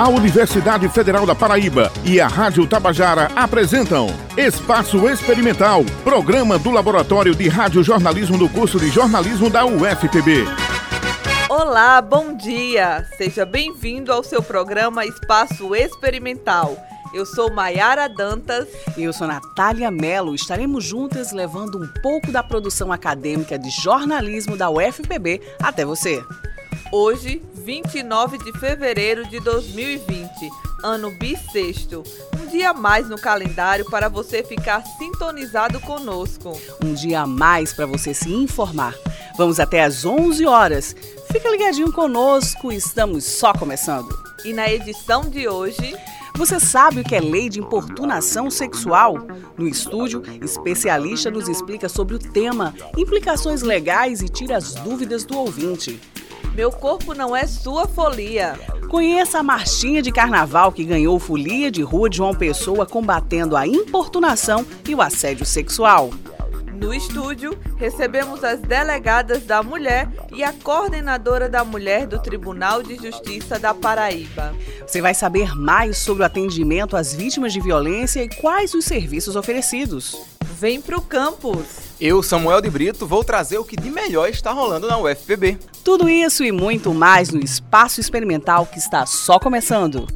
A Universidade Federal da Paraíba e a Rádio Tabajara apresentam Espaço Experimental, programa do Laboratório de Radiojornalismo do curso de jornalismo da UFPB. Olá, bom dia! Seja bem-vindo ao seu programa Espaço Experimental. Eu sou Maiara Dantas. E eu sou Natália Mello. Estaremos juntas levando um pouco da produção acadêmica de jornalismo da UFPB até você. Hoje, 29 de fevereiro de 2020, ano bissexto. Um dia a mais no calendário para você ficar sintonizado conosco. Um dia a mais para você se informar. Vamos até às 11 horas. Fica ligadinho conosco, estamos só começando. E na edição de hoje. Você sabe o que é lei de importunação sexual? No estúdio, especialista nos explica sobre o tema, implicações legais e tira as dúvidas do ouvinte. Meu corpo não é sua folia. Conheça a marchinha de carnaval que ganhou folia de rua de João Pessoa combatendo a importunação e o assédio sexual. No estúdio, recebemos as delegadas da mulher e a coordenadora da mulher do Tribunal de Justiça da Paraíba. Você vai saber mais sobre o atendimento às vítimas de violência e quais os serviços oferecidos. Vem pro campus! Eu, Samuel de Brito, vou trazer o que de melhor está rolando na UFPB. Tudo isso e muito mais no Espaço Experimental que está só começando.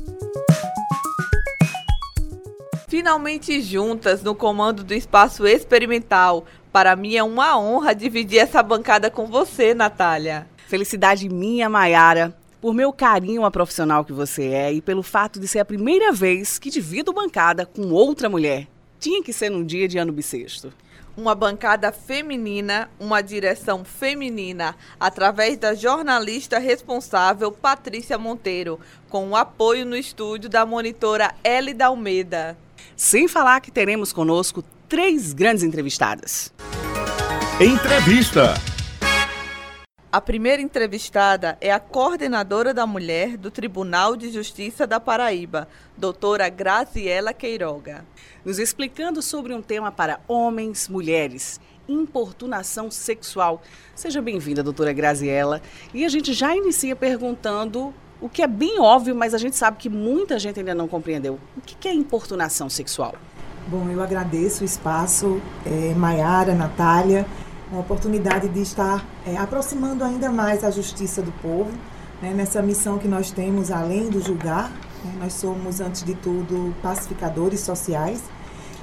Finalmente juntas no comando do Espaço Experimental. Para mim é uma honra dividir essa bancada com você, Natália. Felicidade minha, Maiara, por meu carinho a profissional que você é e pelo fato de ser a primeira vez que divido bancada com outra mulher. Tinha que ser num dia de ano bissexto uma bancada feminina, uma direção feminina, através da jornalista responsável Patrícia Monteiro, com o apoio no estúdio da monitora Elida Almeida. Sem falar que teremos conosco três grandes entrevistadas. Entrevista. A primeira entrevistada é a coordenadora da mulher do Tribunal de Justiça da Paraíba, doutora Graziela Queiroga. Nos explicando sobre um tema para homens, mulheres, importunação sexual. Seja bem-vinda, doutora Graziela. E a gente já inicia perguntando o que é bem óbvio, mas a gente sabe que muita gente ainda não compreendeu. O que é importunação sexual? Bom, eu agradeço o espaço, é, Maiara, Natália, a oportunidade de estar é, aproximando ainda mais a justiça do povo, né, nessa missão que nós temos, além do julgar, né, nós somos, antes de tudo, pacificadores sociais.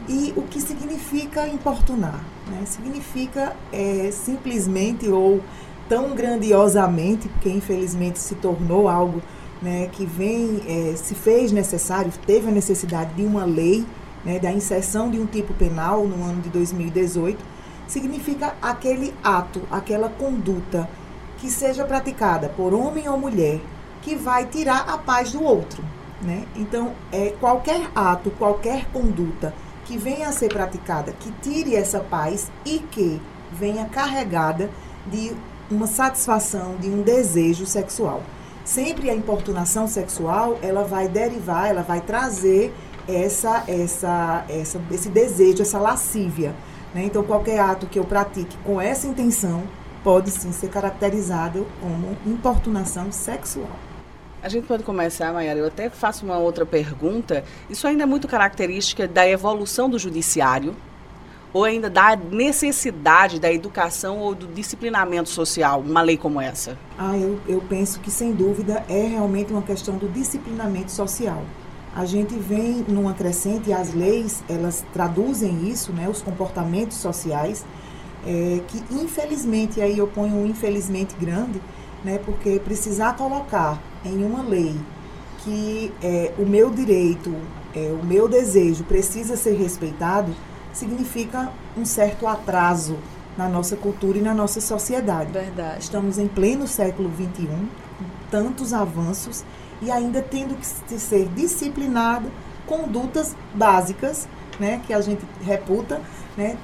E o que significa importunar? Né? Significa é, simplesmente ou tão grandiosamente, porque infelizmente se tornou algo né, que vem, é, se fez necessário, teve a necessidade de uma lei, né, da inserção de um tipo penal no ano de 2018, significa aquele ato, aquela conduta que seja praticada por homem ou mulher que vai tirar a paz do outro. Né? Então, é qualquer ato, qualquer conduta que venha a ser praticada, que tire essa paz e que venha carregada de uma satisfação, de um desejo sexual. Sempre a importunação sexual, ela vai derivar, ela vai trazer essa, essa, essa, esse desejo, essa lascívia. Né? Então, qualquer ato que eu pratique com essa intenção pode sim ser caracterizado como importunação sexual. A gente pode começar, Mayara. Eu até faço uma outra pergunta. Isso ainda é muito característica da evolução do judiciário, ou ainda da necessidade da educação ou do disciplinamento social, uma lei como essa? Ah, eu, eu penso que sem dúvida é realmente uma questão do disciplinamento social. A gente vem numa crescente e as leis elas traduzem isso, né, os comportamentos sociais, é, que infelizmente aí eu ponho um infelizmente grande, né, porque precisar colocar em uma lei que é, o meu direito, é, o meu desejo precisa ser respeitado significa um certo atraso na nossa cultura e na nossa sociedade. Verdade. Estamos em pleno século XXI, com tantos avanços e ainda tendo que ser disciplinado condutas básicas, né, que a gente reputa, né,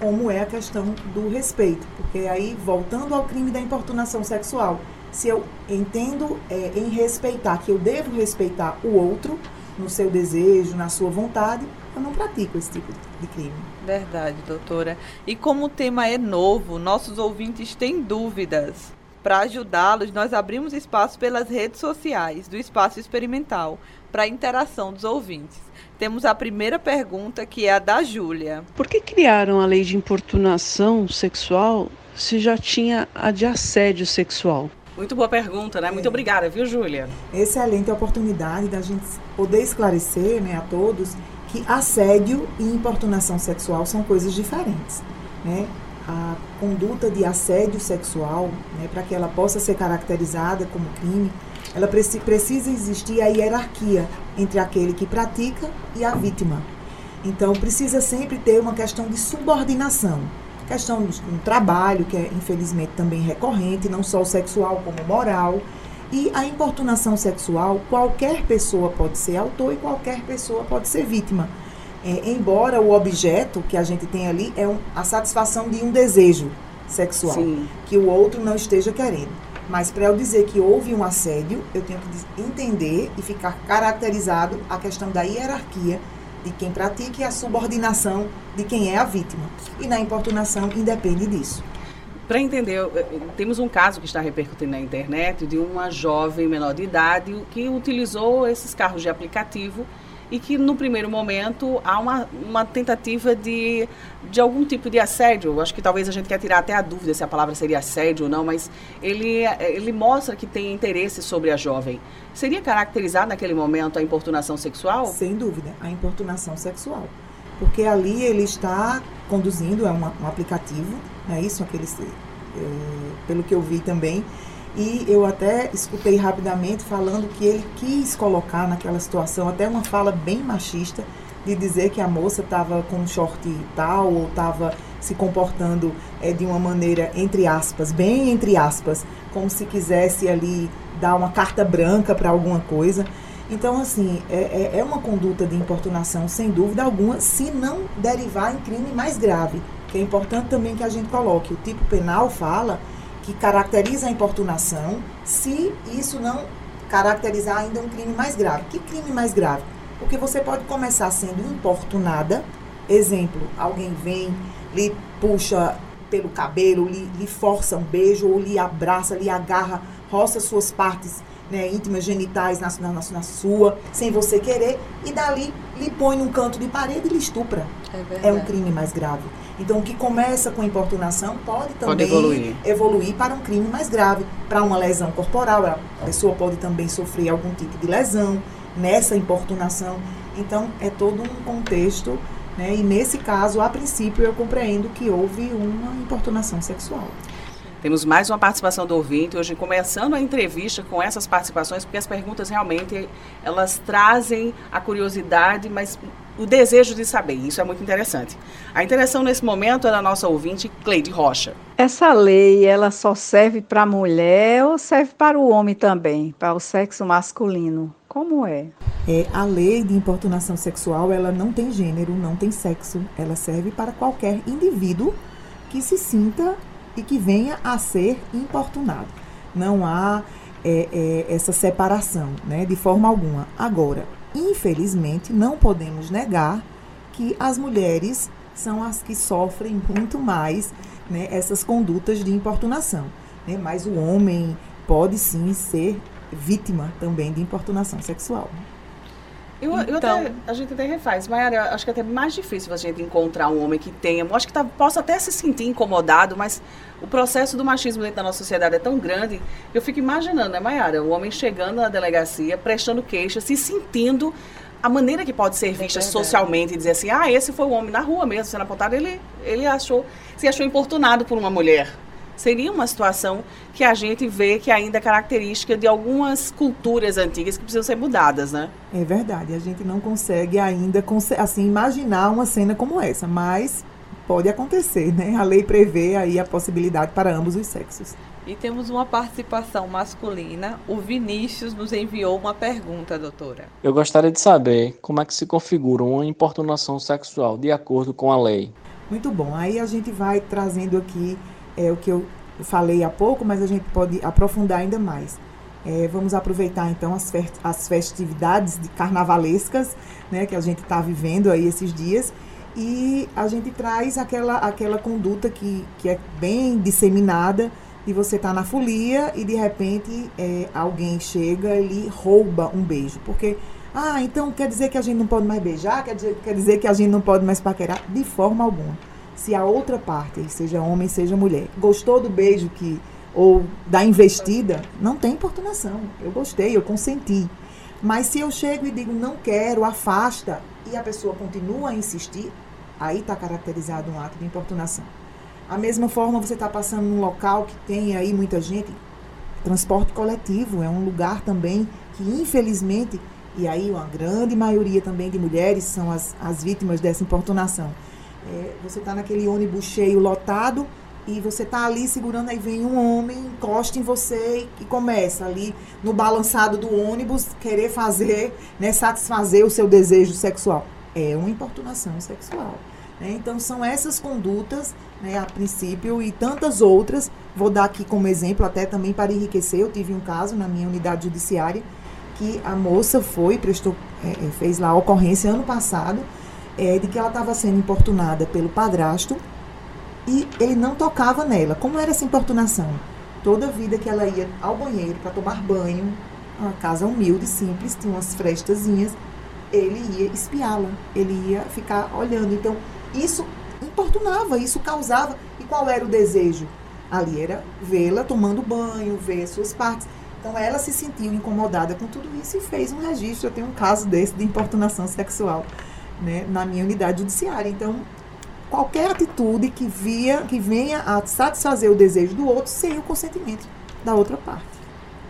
como é a questão do respeito. Porque aí, voltando ao crime da importunação sexual, se eu entendo é, em respeitar, que eu devo respeitar o outro no seu desejo, na sua vontade, eu não pratico esse tipo de crime. Verdade, doutora. E como o tema é novo, nossos ouvintes têm dúvidas. Para ajudá-los, nós abrimos espaço pelas redes sociais do Espaço Experimental para a interação dos ouvintes. Temos a primeira pergunta, que é a da Júlia. Por que criaram a lei de importunação sexual se já tinha a de assédio sexual? Muito boa pergunta, né? Muito obrigada, viu, Júlia? Excelente oportunidade da gente poder esclarecer né, a todos que assédio e importunação sexual são coisas diferentes. Né? A conduta de assédio sexual, né, para que ela possa ser caracterizada como crime, ela preci precisa existir a hierarquia entre aquele que pratica e a vítima. Então, precisa sempre ter uma questão de subordinação. Questão do trabalho, que é infelizmente também recorrente, não só sexual como moral. E a importunação sexual, qualquer pessoa pode ser autor e qualquer pessoa pode ser vítima. É, embora o objeto que a gente tem ali é um, a satisfação de um desejo sexual Sim. que o outro não esteja querendo. Mas para eu dizer que houve um assédio, eu tenho que entender e ficar caracterizado a questão da hierarquia de quem pratica e a subordinação de quem é a vítima. E na importunação independe disso. Para entender, temos um caso que está repercutindo na internet de uma jovem menor de idade que utilizou esses carros de aplicativo e que no primeiro momento há uma, uma tentativa de, de algum tipo de assédio. Acho que talvez a gente quer tirar até a dúvida se a palavra seria assédio ou não, mas ele, ele mostra que tem interesse sobre a jovem. Seria caracterizado naquele momento a importunação sexual? Sem dúvida, a importunação sexual. Porque ali ele está conduzindo, é uma, um aplicativo, é isso? Aqueles, é, pelo que eu vi também, e eu até escutei rapidamente falando que ele quis colocar naquela situação até uma fala bem machista de dizer que a moça estava com um short tal ou estava se comportando é, de uma maneira entre aspas, bem entre aspas, como se quisesse ali dar uma carta branca para alguma coisa. Então, assim, é, é, é uma conduta de importunação, sem dúvida alguma, se não derivar em crime mais grave. Que é importante também que a gente coloque. O tipo penal fala que caracteriza a importunação, se isso não caracterizar ainda um crime mais grave. Que crime mais grave? Porque você pode começar sendo importunada, exemplo, alguém vem, lhe puxa pelo cabelo, lhe, lhe força um beijo, ou lhe abraça, lhe agarra, roça suas partes né, íntimas, genitais na, na, na, sua, sem você querer, e dali lhe põe num canto de parede e lhe estupra. É, é um crime mais grave. Então, o que começa com importunação pode também pode evoluir. evoluir. para um crime mais grave, para uma lesão corporal. A pessoa pode também sofrer algum tipo de lesão nessa importunação. Então, é todo um contexto. Né? E nesse caso, a princípio, eu compreendo que houve uma importunação sexual. Temos mais uma participação do ouvinte, hoje começando a entrevista com essas participações, porque as perguntas realmente elas trazem a curiosidade, mas o desejo de saber. Isso é muito interessante. A interação nesse momento é da nossa ouvinte Cleide Rocha. Essa lei, ela só serve para a mulher ou serve para o homem também, para o sexo masculino? Como é? É, a lei de importunação sexual, ela não tem gênero, não tem sexo. Ela serve para qualquer indivíduo que se sinta e que venha a ser importunado. Não há é, é, essa separação, né, de forma alguma. Agora, infelizmente, não podemos negar que as mulheres são as que sofrem muito mais né, essas condutas de importunação. Né? Mas o homem pode sim ser vítima também de importunação sexual. Eu, eu então, até, a gente até refaz, mas acho que é até mais difícil a gente encontrar um homem que tenha. Acho que tá, possa até se sentir incomodado, mas o processo do machismo dentro da nossa sociedade é tão grande. Eu fico imaginando, né, Mayara? O homem chegando na delegacia, prestando queixa, se sentindo a maneira que pode ser é vista é socialmente e dizer assim, ah, esse foi o homem na rua mesmo, sendo apontado, ele, ele achou, se achou importunado por uma mulher seria uma situação que a gente vê que ainda é característica de algumas culturas antigas que precisam ser mudadas, né? É verdade, a gente não consegue ainda assim imaginar uma cena como essa, mas pode acontecer, né? A lei prevê aí a possibilidade para ambos os sexos. E temos uma participação masculina. O Vinícius nos enviou uma pergunta, doutora. Eu gostaria de saber como é que se configura uma importunação sexual de acordo com a lei. Muito bom. Aí a gente vai trazendo aqui é o que eu falei há pouco, mas a gente pode aprofundar ainda mais. É, vamos aproveitar então as, as festividades de carnavalescas né, que a gente está vivendo aí esses dias e a gente traz aquela, aquela conduta que, que é bem disseminada e você está na folia e de repente é, alguém chega e lhe rouba um beijo. Porque, ah, então quer dizer que a gente não pode mais beijar? Quer dizer, quer dizer que a gente não pode mais paquerar? De forma alguma. Se a outra parte, seja homem, seja mulher, gostou do beijo que ou da investida, não tem importunação. Eu gostei, eu consenti. Mas se eu chego e digo não quero, afasta, e a pessoa continua a insistir, aí está caracterizado um ato de importunação. A mesma forma, você está passando num local que tem aí muita gente, transporte coletivo é um lugar também que, infelizmente, e aí uma grande maioria também de mulheres são as, as vítimas dessa importunação. É, você está naquele ônibus cheio, lotado, e você está ali segurando, aí vem um homem, encosta em você e começa ali no balançado do ônibus querer fazer, né, satisfazer o seu desejo sexual. É uma importunação sexual. Né? Então, são essas condutas, né, a princípio, e tantas outras. Vou dar aqui como exemplo, até também para enriquecer. Eu tive um caso na minha unidade judiciária que a moça foi, prestou, é, é fez lá a ocorrência ano passado, é, de que ela estava sendo importunada pelo padrasto e ele não tocava nela. Como era essa importunação? Toda vida que ela ia ao banheiro para tomar banho, uma casa humilde, simples, tinha umas frestazinhas, ele ia espiá-la, ele ia ficar olhando. Então, isso importunava, isso causava. E qual era o desejo? Ali era vê-la tomando banho, ver suas partes. Então ela se sentiu incomodada com tudo isso e fez um registro. Eu tenho um caso desse de importunação sexual né, na minha unidade judiciária. Então, qualquer atitude que, via, que venha a satisfazer o desejo do outro sem o consentimento da outra parte.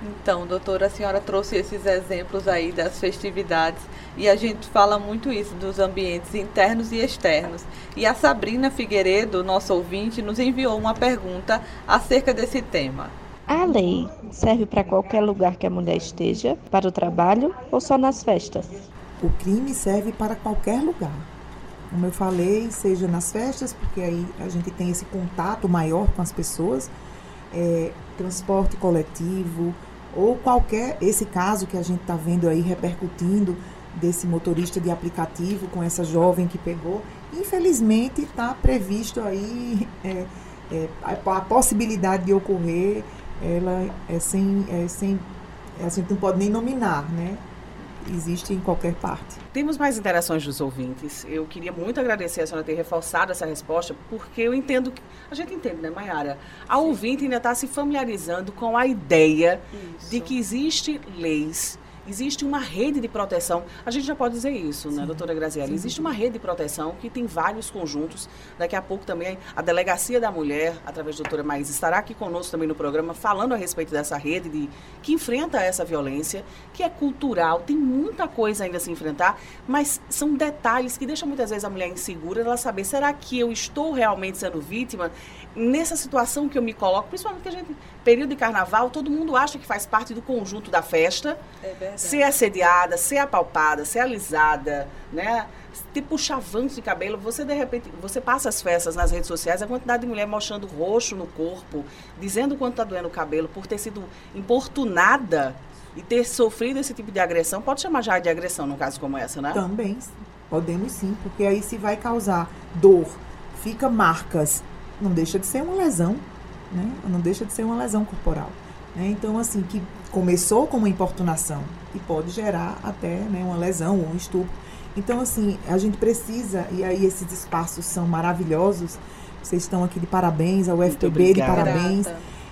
Então, doutora, a senhora trouxe esses exemplos aí das festividades e a gente fala muito isso dos ambientes internos e externos. E a Sabrina Figueiredo, nossa ouvinte, nos enviou uma pergunta acerca desse tema. A lei serve para qualquer lugar que a mulher esteja, para o trabalho ou só nas festas? O crime serve para qualquer lugar. Como eu falei, seja nas festas, porque aí a gente tem esse contato maior com as pessoas, é, transporte coletivo, ou qualquer, esse caso que a gente está vendo aí repercutindo desse motorista de aplicativo com essa jovem que pegou, infelizmente está previsto aí é, é, a, a, possibilidade de ocorrer, ela é sem, é sem, a gente não pode nem nominar, né? Existe em qualquer parte. Temos mais interações dos ouvintes. Eu queria muito agradecer a senhora ter reforçado essa resposta, porque eu entendo que. A gente entende, né, Mayara? A Sim. ouvinte ainda está se familiarizando com a ideia Isso. de que existe leis existe uma rede de proteção. A gente já pode dizer isso, né, doutora Graziella? Existe uma rede de proteção que tem vários conjuntos. Daqui a pouco também a Delegacia da Mulher, através da doutora Maís, estará aqui conosco também no programa, falando a respeito dessa rede de, que enfrenta essa violência, que é cultural, tem muita coisa ainda a se enfrentar, mas são detalhes que deixam muitas vezes a mulher insegura, ela saber, será que eu estou realmente sendo vítima? nessa situação que eu me coloco, principalmente que a gente, período de carnaval, todo mundo acha que faz parte do conjunto da festa. É ser assediada, ser apalpada, ser alisada, né? Ter puxavanço de cabelo, você de repente, você passa as festas nas redes sociais, a quantidade de mulher mostrando roxo no corpo, dizendo quanto está doendo o cabelo, por ter sido importunada e ter sofrido esse tipo de agressão, pode chamar já de agressão num caso como essa, né? Também, podemos sim, porque aí se vai causar dor, fica marcas, não deixa de ser uma lesão, né? Não deixa de ser uma lesão corporal. Né? Então, assim, que começou como importunação e pode gerar até né, uma lesão ou um estupro. Então, assim, a gente precisa, e aí esses espaços são maravilhosos, vocês estão aqui de parabéns, ao FTB de parabéns,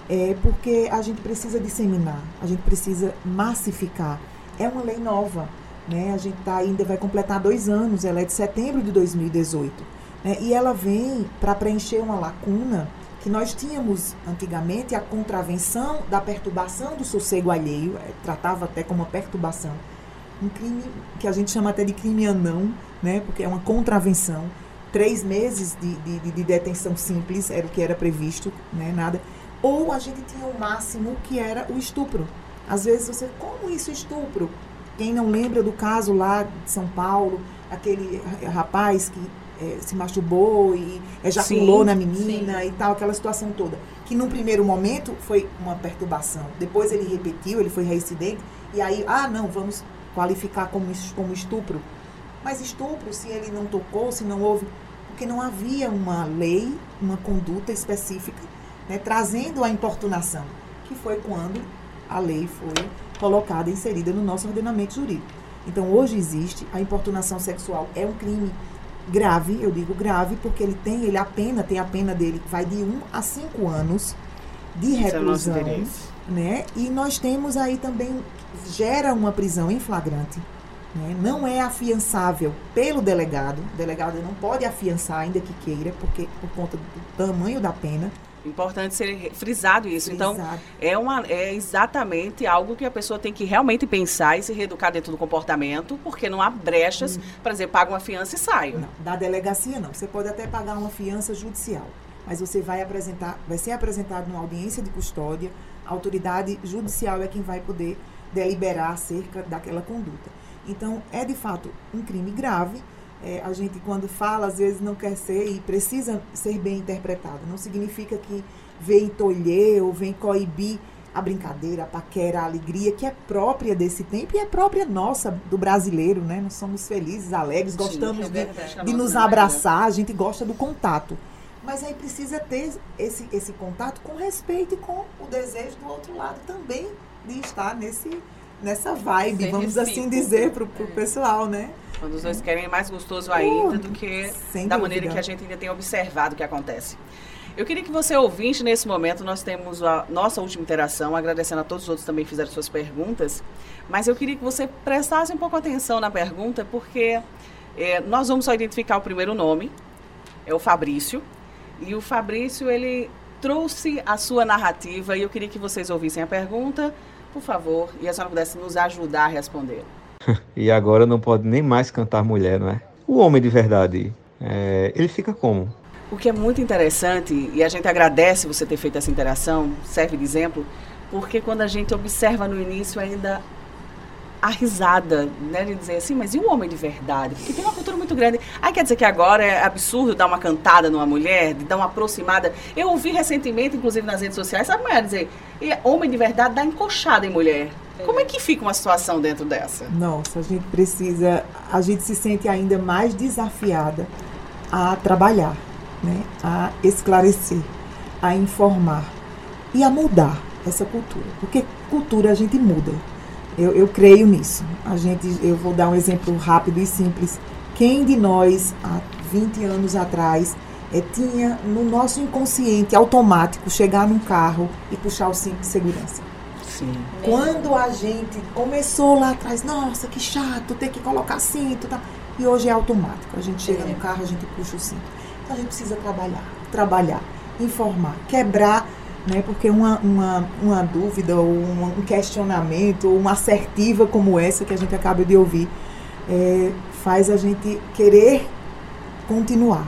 é, porque a gente precisa disseminar, a gente precisa massificar. É uma lei nova, né? A gente tá, ainda vai completar dois anos, ela é de setembro de 2018. Né? E ela vem para preencher uma lacuna que nós tínhamos antigamente a contravenção da perturbação do sossego alheio, é, tratava até como uma perturbação, um crime que a gente chama até de crime anão, né? porque é uma contravenção. Três meses de, de, de detenção simples era o que era previsto, né? nada. Ou a gente tinha o máximo que era o estupro. Às vezes você, como isso estupro? Quem não lembra do caso lá de São Paulo, aquele rapaz que é, se masturbou e ejaculou sim, na menina sim. e tal, aquela situação toda. Que num primeiro momento foi uma perturbação. Depois ele repetiu, ele foi reincidente, e aí, ah, não, vamos qualificar como, como estupro. Mas estupro, se ele não tocou, se não houve. Porque não havia uma lei, uma conduta específica né, trazendo a importunação, que foi quando a lei foi colocada, inserida no nosso ordenamento jurídico. Então, hoje existe a importunação sexual, é um crime grave, eu digo grave, porque ele tem, ele a pena, tem a pena dele, vai de 1 a 5 anos de é reclusão, interesse. né? E nós temos aí também, gera uma prisão em flagrante, né? Não é afiançável pelo delegado, o delegado não pode afiançar, ainda que queira, porque por conta do tamanho da pena. Importante ser frisado isso. Então, é, uma, é exatamente algo que a pessoa tem que realmente pensar e se reeducar dentro do comportamento, porque não há brechas para dizer, paga uma fiança e saio. Não, da delegacia não. Você pode até pagar uma fiança judicial, mas você vai apresentar, vai ser apresentado numa audiência de custódia, a autoridade judicial é quem vai poder deliberar acerca daquela conduta. Então, é de fato um crime grave. É, a gente, quando fala, às vezes não quer ser e precisa ser bem interpretado. Não significa que vem tolher ou vem coibir a brincadeira, a paquera, a alegria que é própria desse tempo e é própria nossa, do brasileiro, né? Nós somos felizes, alegres, gostamos é de, de nos abraçar, a gente gosta do contato. Mas aí precisa ter esse, esse contato com respeito e com o desejo do outro lado também de estar nesse, nessa vibe, vamos assim dizer, pro, pro pessoal, né? Quando os dois querem é mais gostoso ainda do que Sem da dúvida. maneira que a gente ainda tem observado o que acontece. Eu queria que você ouvinte nesse momento, nós temos a nossa última interação, agradecendo a todos os outros que também fizeram suas perguntas, mas eu queria que você prestasse um pouco atenção na pergunta, porque eh, nós vamos só identificar o primeiro nome, é o Fabrício, e o Fabrício, ele trouxe a sua narrativa e eu queria que vocês ouvissem a pergunta, por favor, e a senhora pudesse nos ajudar a responder. E agora não pode nem mais cantar mulher, não é? O homem de verdade, é, ele fica como? O que é muito interessante, e a gente agradece você ter feito essa interação, serve de exemplo, porque quando a gente observa no início ainda a risada, né, de dizer assim, mas e o homem de verdade? Porque tem uma cultura muito grande. Aí quer dizer que agora é absurdo dar uma cantada numa mulher, de dar uma aproximada. Eu ouvi recentemente, inclusive nas redes sociais, sabe mulher dizer, e homem de verdade dá encoxada em mulher. Como é que fica uma situação dentro dessa? Nossa, a gente precisa, a gente se sente ainda mais desafiada a trabalhar, né? a esclarecer, a informar e a mudar essa cultura. Porque cultura a gente muda. Eu, eu creio nisso. A gente, eu vou dar um exemplo rápido e simples. Quem de nós, há 20 anos atrás, eh, tinha no nosso inconsciente automático chegar num carro e puxar o cinto de segurança? Sim. Quando a gente começou lá atrás, nossa, que chato, ter que colocar cinto, tá? E hoje é automático. A gente chega no carro, a gente puxa o cinto. Então a gente precisa trabalhar, trabalhar, informar, quebrar, né? Porque uma, uma, uma dúvida ou um, questionamento ou uma assertiva como essa que a gente acaba de ouvir é, faz a gente querer continuar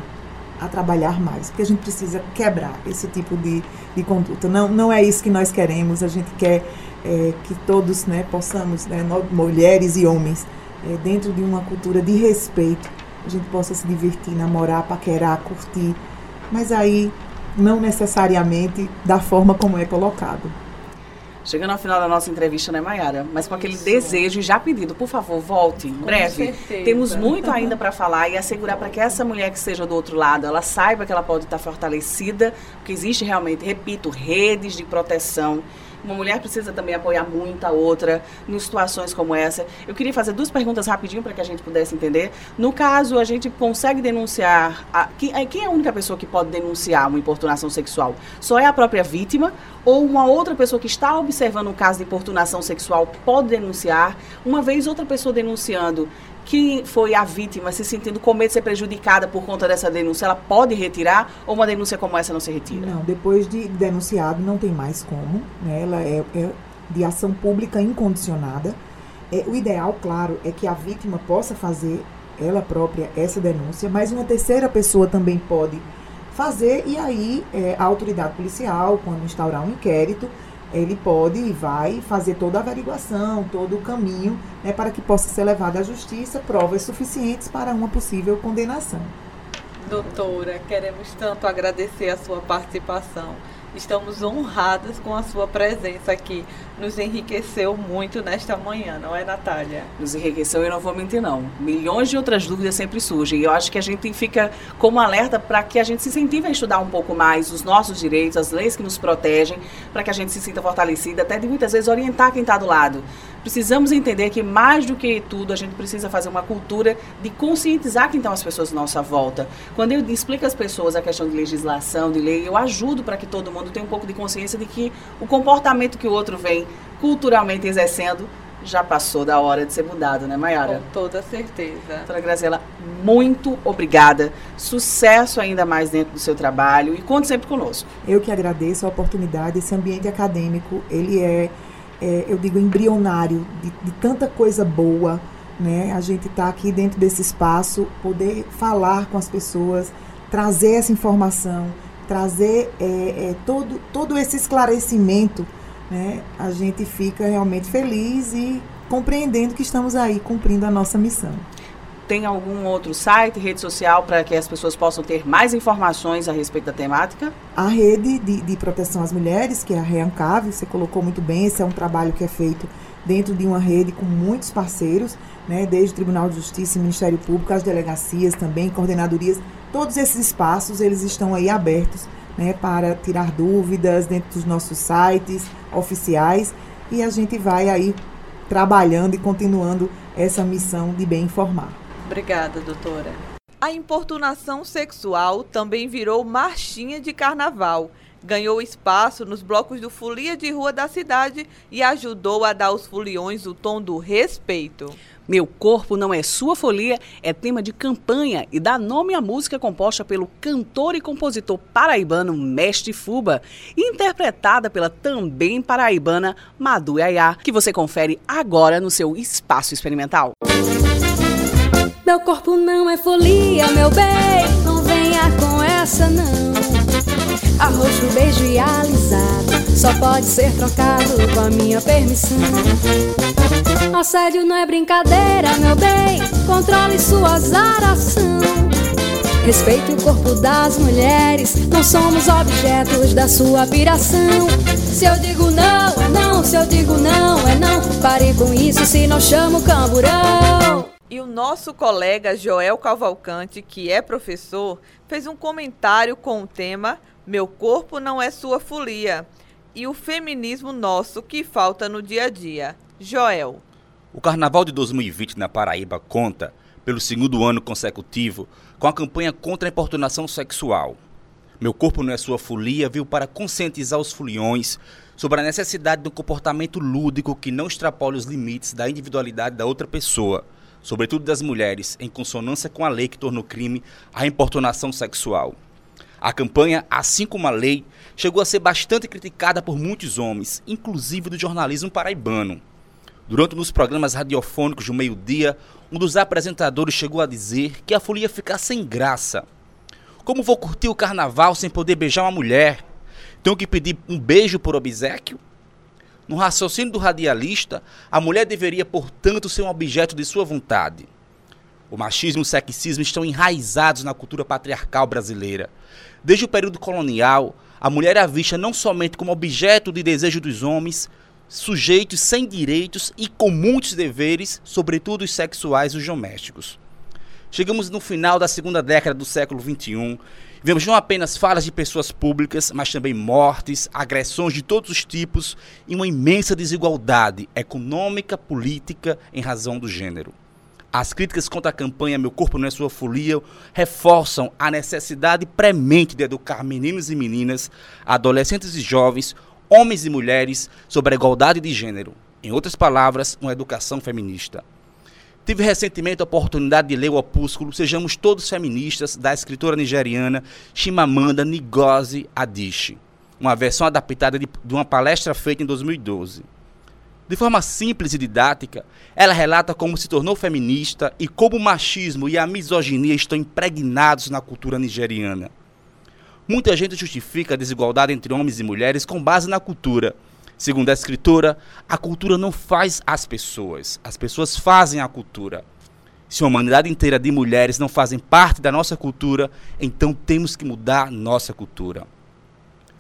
a trabalhar mais, porque a gente precisa quebrar esse tipo de, de conduta. Não, não é isso que nós queremos, a gente quer é, que todos né, possamos, né, mulheres e homens, é, dentro de uma cultura de respeito, a gente possa se divertir, namorar, paquerar, curtir, mas aí não necessariamente da forma como é colocado. Chegando ao final da nossa entrevista, né, Mayara? Mas com aquele desejo e já pedido, por favor, volte em breve. certeza. Temos muito ainda para falar e assegurar para que essa mulher que esteja do outro lado, ela saiba que ela pode estar fortalecida, porque existe realmente, repito, redes de proteção. Uma mulher precisa também apoiar muito a outra em situações como essa. Eu queria fazer duas perguntas rapidinho para que a gente pudesse entender. No caso, a gente consegue denunciar. A, eh, quem é a única pessoa que pode denunciar uma importunação sexual? Só é a própria vítima ou uma outra pessoa que está observando um caso de importunação sexual pode denunciar? Uma vez outra pessoa denunciando que foi a vítima se sentindo com medo de ser prejudicada por conta dessa denúncia, ela pode retirar ou uma denúncia como essa não se retira? Não, depois de denunciado não tem mais como, né? Ela é, é de ação pública incondicionada. É, o ideal, claro, é que a vítima possa fazer ela própria essa denúncia, mas uma terceira pessoa também pode fazer e aí é, a autoridade policial, quando instaurar um inquérito, ele pode e vai fazer toda a averiguação, todo o caminho, né, para que possa ser levado à justiça provas suficientes para uma possível condenação. Doutora, queremos tanto agradecer a sua participação. Estamos honradas com a sua presença aqui. Nos enriqueceu muito nesta manhã, não é, Natália? Nos enriqueceu e não vou mentir, não. Milhões de outras dúvidas sempre surgem. E eu acho que a gente fica como alerta para que a gente se incentive a estudar um pouco mais os nossos direitos, as leis que nos protegem, para que a gente se sinta fortalecida, até de muitas vezes orientar quem está do lado. Precisamos entender que, mais do que tudo, a gente precisa fazer uma cultura de conscientizar quem estão as pessoas à nossa volta. Quando eu explico às pessoas a questão de legislação, de lei, eu ajudo para que todo mundo tenha um pouco de consciência de que o comportamento que o outro vem culturalmente exercendo já passou da hora de ser mudado, né, Mayara? Com toda certeza. Doutora Graziela, muito obrigada. Sucesso ainda mais dentro do seu trabalho e conte sempre conosco. Eu que agradeço a oportunidade. Esse ambiente acadêmico, ele é é, eu digo, embrionário de, de tanta coisa boa. Né? A gente está aqui dentro desse espaço, poder falar com as pessoas, trazer essa informação, trazer é, é, todo, todo esse esclarecimento, né? a gente fica realmente feliz e compreendendo que estamos aí cumprindo a nossa missão tem algum outro site, rede social, para que as pessoas possam ter mais informações a respeito da temática? A rede de, de proteção às mulheres, que é a REANCAV, você colocou muito bem, esse é um trabalho que é feito dentro de uma rede com muitos parceiros, né, desde o Tribunal de Justiça Ministério Público, as delegacias também, coordenadorias, todos esses espaços, eles estão aí abertos né, para tirar dúvidas dentro dos nossos sites oficiais e a gente vai aí trabalhando e continuando essa missão de bem informar. Obrigada, doutora. A importunação sexual também virou marchinha de carnaval. Ganhou espaço nos blocos do Folia de Rua da cidade e ajudou a dar aos foliões o tom do respeito. Meu Corpo Não É Sua Folia é tema de campanha e dá nome à música composta pelo cantor e compositor paraibano Mestre Fuba, interpretada pela também paraibana Madu Yaya, que você confere agora no seu espaço experimental. Meu corpo não é folia, meu bem, não venha com essa não. Arroxo, beijo e alisado, só pode ser trocado com a minha permissão. Assédio não é brincadeira, meu bem, controle sua zaração. Respeite o corpo das mulheres, não somos objetos da sua piração. Se eu digo não, é não, se eu digo não, é não. Pare com isso, se não chamo camburão. E o nosso colega Joel Cavalcante, que é professor, fez um comentário com o tema Meu corpo não é sua folia e o feminismo nosso que falta no dia a dia. Joel. O Carnaval de 2020 na Paraíba conta, pelo segundo ano consecutivo, com a campanha contra a importunação sexual. Meu corpo não é sua folia viu para conscientizar os foliões sobre a necessidade de um comportamento lúdico que não extrapole os limites da individualidade da outra pessoa sobretudo das mulheres, em consonância com a lei que tornou crime a importunação sexual. A campanha, assim como a lei, chegou a ser bastante criticada por muitos homens, inclusive do jornalismo paraibano. Durante um dos programas radiofônicos do meio-dia, um dos apresentadores chegou a dizer que a folia ia ficar sem graça. Como vou curtir o carnaval sem poder beijar uma mulher? Tenho que pedir um beijo por obsequio? No raciocínio do radialista, a mulher deveria, portanto, ser um objeto de sua vontade. O machismo e o sexismo estão enraizados na cultura patriarcal brasileira. Desde o período colonial, a mulher é vista não somente como objeto de desejo dos homens, sujeitos sem direitos e com muitos deveres, sobretudo os sexuais e os domésticos. Chegamos no final da segunda década do século XXI Vemos não apenas falas de pessoas públicas, mas também mortes, agressões de todos os tipos e uma imensa desigualdade econômica, política em razão do gênero. As críticas contra a campanha Meu Corpo Não é Sua Folia reforçam a necessidade premente de educar meninos e meninas, adolescentes e jovens, homens e mulheres sobre a igualdade de gênero. Em outras palavras, uma educação feminista. Tive recentemente a oportunidade de ler o opúsculo Sejamos Todos Feministas, da escritora nigeriana Chimamanda Ngozi Adichie, uma versão adaptada de, de uma palestra feita em 2012. De forma simples e didática, ela relata como se tornou feminista e como o machismo e a misoginia estão impregnados na cultura nigeriana. Muita gente justifica a desigualdade entre homens e mulheres com base na cultura, Segundo a escritora, a cultura não faz as pessoas, as pessoas fazem a cultura. Se uma humanidade inteira de mulheres não fazem parte da nossa cultura, então temos que mudar nossa cultura.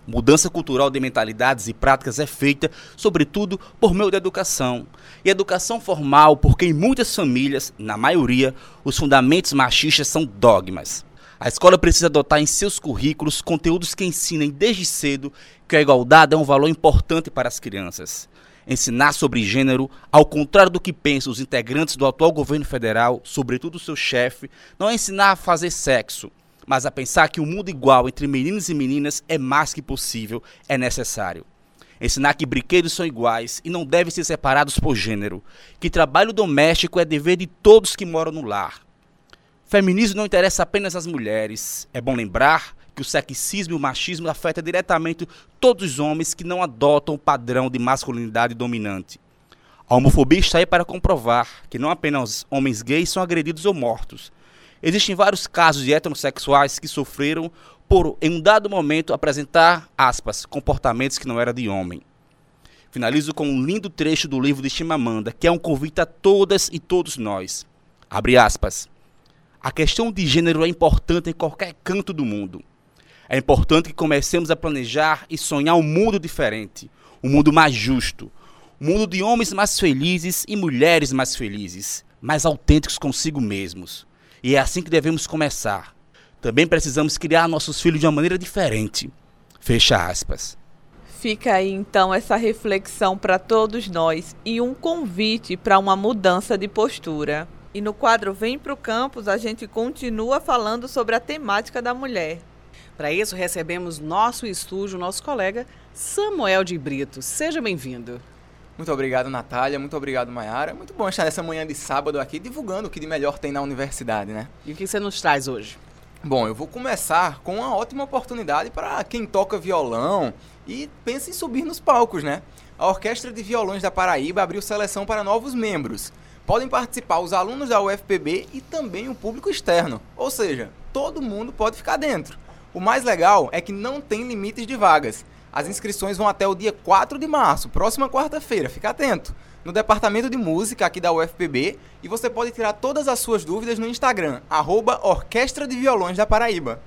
Mudança cultural de mentalidades e práticas é feita, sobretudo, por meio da educação. E educação formal, porque em muitas famílias, na maioria, os fundamentos machistas são dogmas. A escola precisa adotar em seus currículos conteúdos que ensinem desde cedo que a igualdade é um valor importante para as crianças. Ensinar sobre gênero, ao contrário do que pensam os integrantes do atual governo federal, sobretudo seu chefe, não é ensinar a fazer sexo, mas a pensar que um mundo igual entre meninos e meninas é mais que possível, é necessário. Ensinar que brinquedos são iguais e não devem ser separados por gênero, que trabalho doméstico é dever de todos que moram no lar. Feminismo não interessa apenas às mulheres. É bom lembrar que o sexismo e o machismo afetam diretamente todos os homens que não adotam o padrão de masculinidade dominante. A homofobia está aí para comprovar que não apenas homens gays são agredidos ou mortos, Existem vários casos de heterossexuais que sofreram por, em um dado momento, apresentar, aspas, comportamentos que não eram de homem. Finalizo com um lindo trecho do livro de Chimamanda, que é um convite a todas e todos nós. Abre aspas. A questão de gênero é importante em qualquer canto do mundo. É importante que comecemos a planejar e sonhar um mundo diferente, um mundo mais justo, um mundo de homens mais felizes e mulheres mais felizes, mais autênticos consigo mesmos. E é assim que devemos começar. Também precisamos criar nossos filhos de uma maneira diferente. Fecha aspas. Fica aí então essa reflexão para todos nós e um convite para uma mudança de postura. E no quadro Vem para o Campus, a gente continua falando sobre a temática da mulher. Para isso, recebemos nosso estúdio, nosso colega Samuel de Brito. Seja bem-vindo. Muito obrigado, Natália. Muito obrigado, Mayara. Muito bom estar nessa manhã de sábado aqui divulgando o que de melhor tem na universidade, né? E o que você nos traz hoje? Bom, eu vou começar com uma ótima oportunidade para quem toca violão e pensa em subir nos palcos, né? A Orquestra de Violões da Paraíba abriu seleção para novos membros. Podem participar os alunos da UFPB e também o público externo. Ou seja, todo mundo pode ficar dentro. O mais legal é que não tem limites de vagas. As inscrições vão até o dia 4 de março, próxima quarta-feira. Fica atento. No departamento de música aqui da UFPB e você pode tirar todas as suas dúvidas no Instagram, arroba Orquestra de Violões da Paraíba.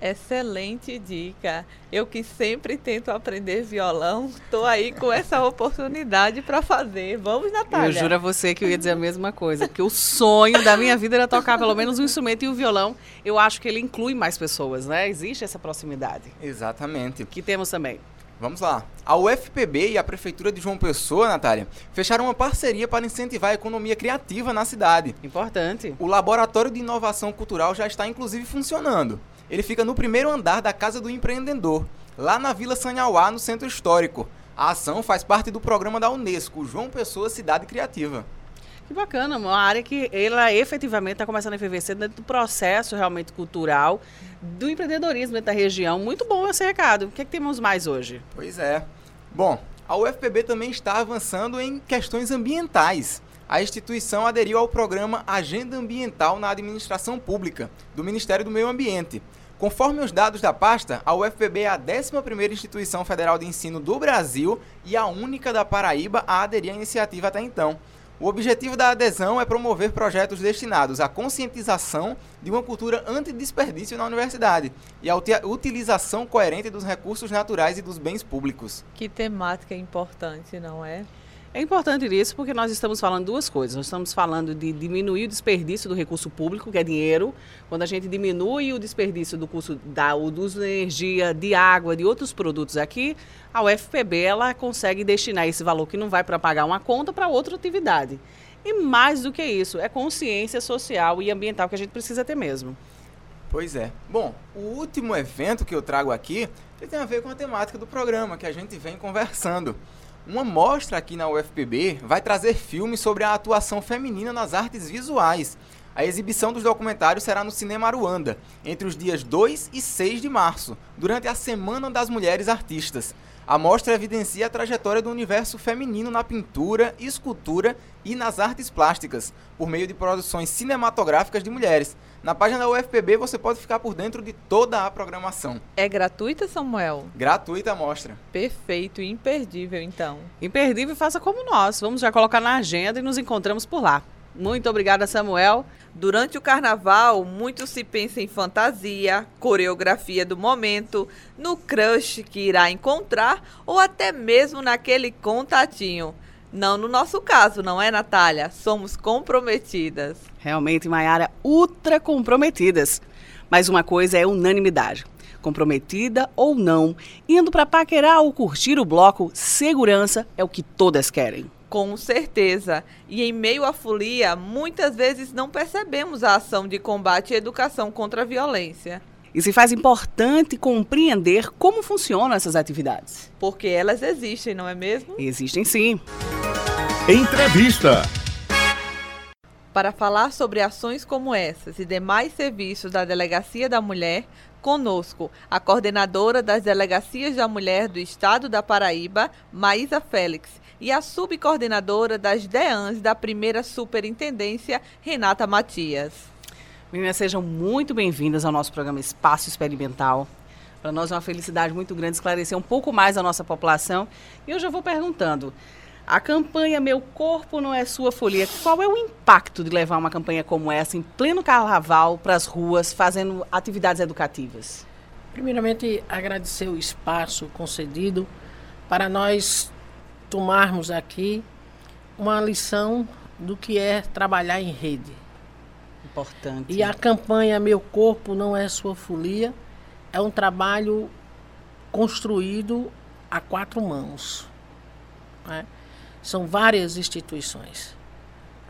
Excelente dica. Eu que sempre tento aprender violão, estou aí com essa oportunidade para fazer. Vamos, Natália. Eu juro a você que eu ia dizer a mesma coisa, porque o sonho da minha vida era tocar pelo menos um instrumento e o violão, eu acho que ele inclui mais pessoas, né? Existe essa proximidade. Exatamente. Que temos também. Vamos lá. A UFPB e a Prefeitura de João Pessoa, Natália, fecharam uma parceria para incentivar a economia criativa na cidade. Importante. O Laboratório de Inovação Cultural já está inclusive funcionando. Ele fica no primeiro andar da Casa do Empreendedor, lá na Vila Sanhauá, no Centro Histórico. A ação faz parte do programa da Unesco, João Pessoa Cidade Criativa. Que bacana, uma área que ela efetivamente está começando a efervescer dentro do processo realmente cultural do empreendedorismo dentro da região. Muito bom esse recado. O que, é que temos mais hoje? Pois é. Bom, a UFPB também está avançando em questões ambientais. A instituição aderiu ao programa Agenda Ambiental na Administração Pública, do Ministério do Meio Ambiente. Conforme os dados da pasta, a UFPB é a 11ª instituição federal de ensino do Brasil e a única da Paraíba a aderir à iniciativa até então. O objetivo da adesão é promover projetos destinados à conscientização de uma cultura antidesperdício na universidade e à utilização coerente dos recursos naturais e dos bens públicos. Que temática importante, não é? É importante isso porque nós estamos falando duas coisas. Nós estamos falando de diminuir o desperdício do recurso público, que é dinheiro. Quando a gente diminui o desperdício do custo da, uso de energia, de água, de outros produtos aqui, a UFPB ela consegue destinar esse valor que não vai para pagar uma conta para outra atividade. E mais do que isso, é consciência social e ambiental que a gente precisa ter mesmo. Pois é. Bom, o último evento que eu trago aqui tem a ver com a temática do programa que a gente vem conversando. Uma mostra aqui na UFPB vai trazer filmes sobre a atuação feminina nas artes visuais. A exibição dos documentários será no Cinema Aruanda, entre os dias 2 e 6 de março, durante a Semana das Mulheres Artistas. A mostra evidencia a trajetória do universo feminino na pintura, escultura e nas artes plásticas, por meio de produções cinematográficas de mulheres. Na página da UFPB você pode ficar por dentro de toda a programação. É gratuita, Samuel? Gratuita a mostra. Perfeito, imperdível então. Imperdível, faça como nós. Vamos já colocar na agenda e nos encontramos por lá. Muito obrigada, Samuel. Durante o carnaval, muito se pensa em fantasia, coreografia do momento, no crush que irá encontrar ou até mesmo naquele contatinho. Não no nosso caso, não é, Natália? Somos comprometidas. Realmente, Maiara, ultra comprometidas. Mas uma coisa é unanimidade. Comprometida ou não, indo para paquerar ou curtir o bloco, segurança é o que todas querem. Com certeza. E em meio à folia, muitas vezes não percebemos a ação de combate e educação contra a violência. E se faz importante compreender como funcionam essas atividades. Porque elas existem, não é mesmo? Existem sim. Entrevista. Para falar sobre ações como essas e demais serviços da Delegacia da Mulher, conosco a coordenadora das Delegacias da Mulher do Estado da Paraíba, Maísa Félix, e a subcoordenadora das DEANs da primeira Superintendência, Renata Matias. Meninas, sejam muito bem-vindas ao nosso programa Espaço Experimental. Para nós é uma felicidade muito grande esclarecer um pouco mais a nossa população. E eu já vou perguntando. A campanha Meu Corpo Não É Sua Folia, qual é o impacto de levar uma campanha como essa em pleno carnaval para as ruas, fazendo atividades educativas? Primeiramente, agradecer o espaço concedido para nós tomarmos aqui uma lição do que é trabalhar em rede. Importante. E a campanha Meu Corpo Não É Sua Folia é um trabalho construído a quatro mãos. Né? São várias instituições.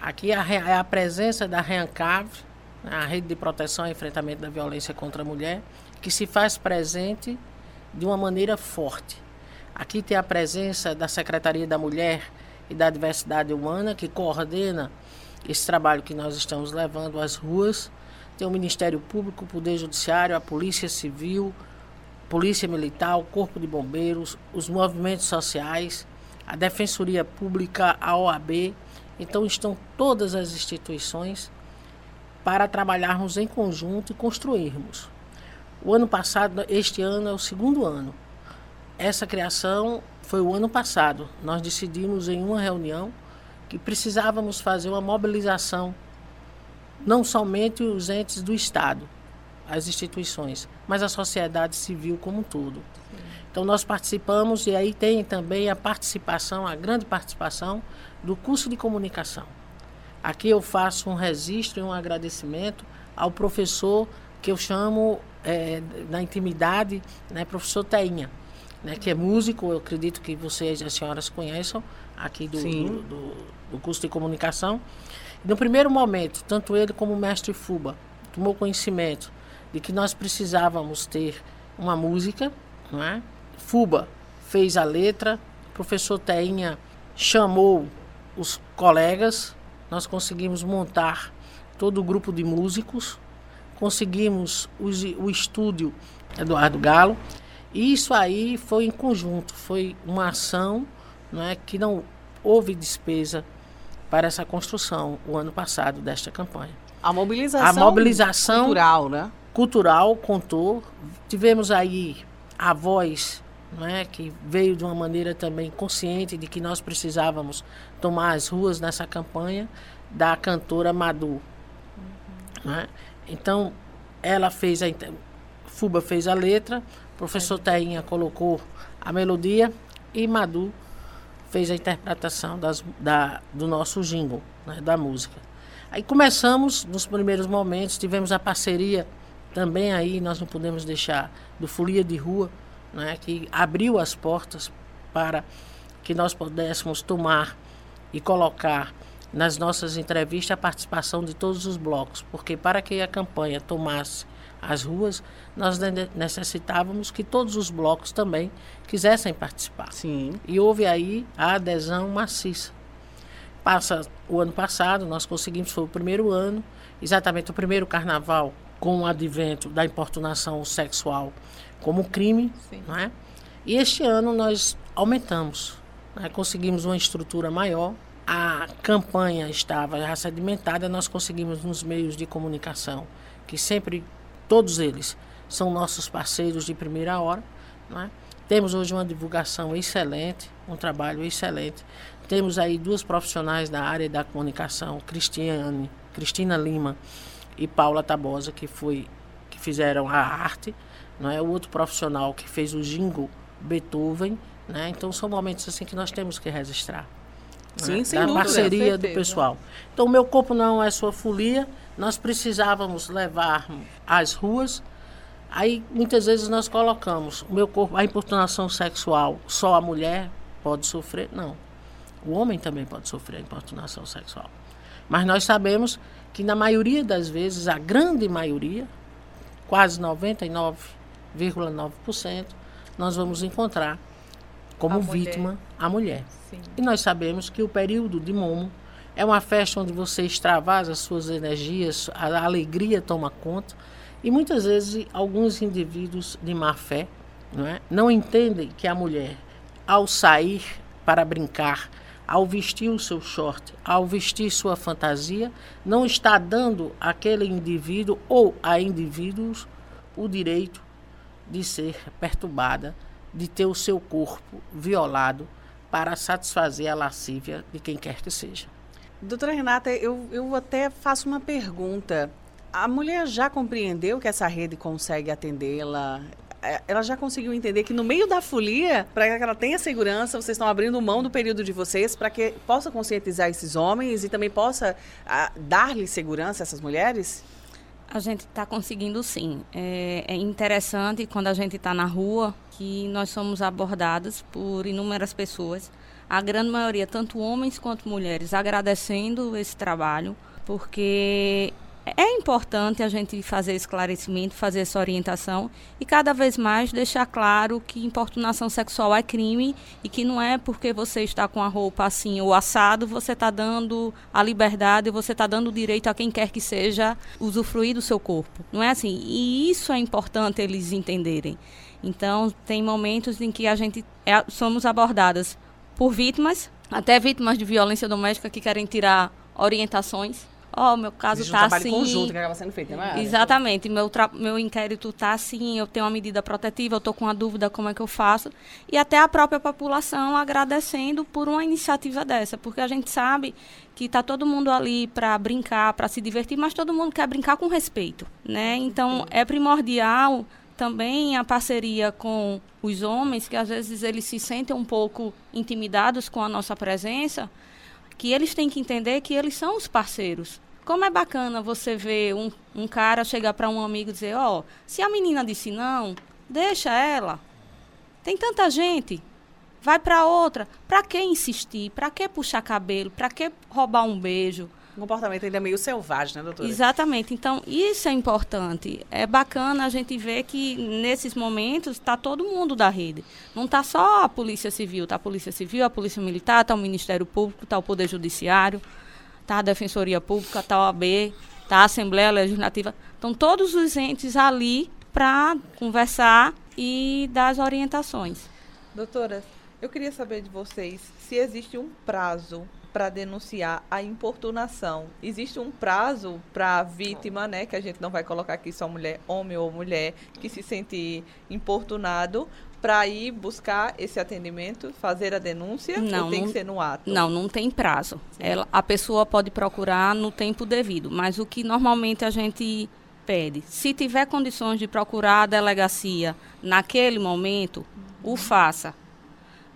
Aqui é a presença da REANCAV, né? a Rede de Proteção e Enfrentamento da Violência contra a Mulher, que se faz presente de uma maneira forte. Aqui tem a presença da Secretaria da Mulher e da Diversidade Humana, que coordena esse trabalho que nós estamos levando às ruas. Tem o Ministério Público, o Poder Judiciário, a Polícia Civil, Polícia Militar, o Corpo de Bombeiros, os movimentos sociais, a Defensoria Pública, a OAB. Então estão todas as instituições para trabalharmos em conjunto e construirmos. O ano passado, este ano é o segundo ano. Essa criação foi o ano passado. Nós decidimos em uma reunião que precisávamos fazer uma mobilização, não somente os entes do Estado, as instituições, mas a sociedade civil como um todo. Então nós participamos e aí tem também a participação, a grande participação do curso de comunicação. Aqui eu faço um registro e um agradecimento ao professor que eu chamo é, na intimidade, né, professor Teinha, né, que é músico, eu acredito que vocês, as senhoras, conheçam aqui do, do, do, do curso de comunicação. No primeiro momento, tanto ele como o mestre Fuba tomou conhecimento de que nós precisávamos ter uma música, não é? Fuba fez a letra, o professor Teinha chamou os colegas, nós conseguimos montar todo o grupo de músicos, conseguimos o, estúdio Eduardo Galo, e isso aí foi em conjunto, foi uma ação não é, que não houve despesa para essa construção o ano passado desta campanha. A mobilização, a mobilização cultural, né? Cultural contou. Tivemos aí a voz né, que veio de uma maneira também consciente de que nós precisávamos tomar as ruas nessa campanha da cantora Madu. Uhum. Né? Então, ela fez a. Fuba fez a letra, o professor Tainha colocou a melodia e Madu fez a interpretação das, da, do nosso jingle, né, da música. Aí começamos, nos primeiros momentos, tivemos a parceria também aí, nós não podemos deixar, do Folia de Rua, né, que abriu as portas para que nós pudéssemos tomar e colocar nas nossas entrevistas a participação de todos os blocos, porque para que a campanha tomasse as ruas, nós necessitávamos que todos os blocos também quisessem participar. Sim. E houve aí a adesão maciça. Passa o ano passado, nós conseguimos, foi o primeiro ano, exatamente o primeiro carnaval com o advento da importunação sexual como crime, Sim. é? E este ano nós aumentamos, né? conseguimos uma estrutura maior, a campanha estava já sedimentada, nós conseguimos nos meios de comunicação, que sempre, todos eles, são nossos parceiros de primeira hora, né? Temos hoje uma divulgação excelente, um trabalho excelente. Temos aí duas profissionais da área da comunicação, Cristiane, Cristina Lima e Paula Tabosa, que foi que fizeram a arte, não é? O outro profissional que fez o jingle Beethoven, né? Então são momentos assim que nós temos que registrar. Sim, né? sem da dúvida, parceria do pessoal. Então o meu corpo não é sua folia, nós precisávamos levar às ruas Aí muitas vezes nós colocamos o meu corpo, a importunação sexual, só a mulher pode sofrer? Não. O homem também pode sofrer a importunação sexual. Mas nós sabemos que na maioria das vezes, a grande maioria, quase 99,9%, nós vamos encontrar como A mulher. vítima a mulher. Sim. E nós sabemos que o período de Momo é uma festa onde você extravasa as suas energias, a alegria toma conta. E muitas vezes alguns indivíduos de má fé não, é? não entendem que a mulher, ao sair para brincar, ao vestir o seu short, ao vestir sua fantasia, não está dando àquele indivíduo ou a indivíduos o direito de ser perturbada, de ter o seu corpo violado para satisfazer a lascívia de quem quer que seja. Doutora Renata, eu, eu até faço uma pergunta. A mulher já compreendeu que essa rede consegue atendê-la? É, Ela já conseguiu entender que no meio da folia, para que ela tenha segurança, vocês estão abrindo mão do período de vocês para que possa conscientizar esses homens e também possa ah, dar-lhe segurança a essas mulheres? A gente está conseguindo sim. É, é interessante quando a gente está na rua que nós somos abordados por inúmeras pessoas, a grande maioria, tanto homens quanto mulheres, agradecendo esse trabalho, porque é importante a gente fazer esclarecimento, fazer essa orientação e cada vez mais deixar claro que importunação sexual é crime e que não é porque você está com a roupa assim ou assado, você está dando a liberdade, você está dando o direito a quem quer que seja usufruir do seu corpo. Não é assim. E isso é importante eles entenderem. Então, tem momentos em que a gente é, somos abordadas por vítimas, até vítimas de violência doméstica que querem tirar orientações. Ó, oh, meu caso Existe um tá trabalho assim. conjunto que acaba sendo feito, não é? Exatamente. Meu, meu inquérito tá assim, eu tenho uma medida protetiva, eu tô com uma dúvida, como é que eu faço? E até a própria população agradecendo por uma iniciativa dessa, porque a gente sabe que tá todo mundo ali para brincar, para se divertir, mas todo mundo quer brincar com respeito, né? Então, é primordial também a parceria com os homens, que às vezes eles se sentem um pouco intimidados com a nossa presença, que eles têm que entender que eles são os parceiros. Como é bacana você ver um, um cara chegar para um amigo e dizer, ó, se a menina disse não, deixa ela. Tem tanta gente. Vai para outra. Para que insistir? Para que puxar cabelo? Para que roubar um beijo? Um comportamento ainda meio selvagem, né, doutora? Exatamente. Então, isso é importante. É bacana a gente ver que nesses momentos está todo mundo da rede. Não está só a Polícia Civil, está a Polícia Civil, a Polícia Militar, está o Ministério Público, está o Poder Judiciário, está a Defensoria Pública, está a OAB, está a Assembleia Legislativa. Estão todos os entes ali para conversar e dar as orientações. Doutora, eu queria saber de vocês se existe um prazo para denunciar a importunação. Existe um prazo para a vítima, né, que a gente não vai colocar aqui só mulher, homem ou mulher, que se sente importunado, para ir buscar esse atendimento, fazer a denúncia, ou tem que ser no ato? Não, não tem prazo. Ela, a pessoa pode procurar no tempo devido, mas o que normalmente a gente pede, se tiver condições de procurar a delegacia naquele momento, o faça.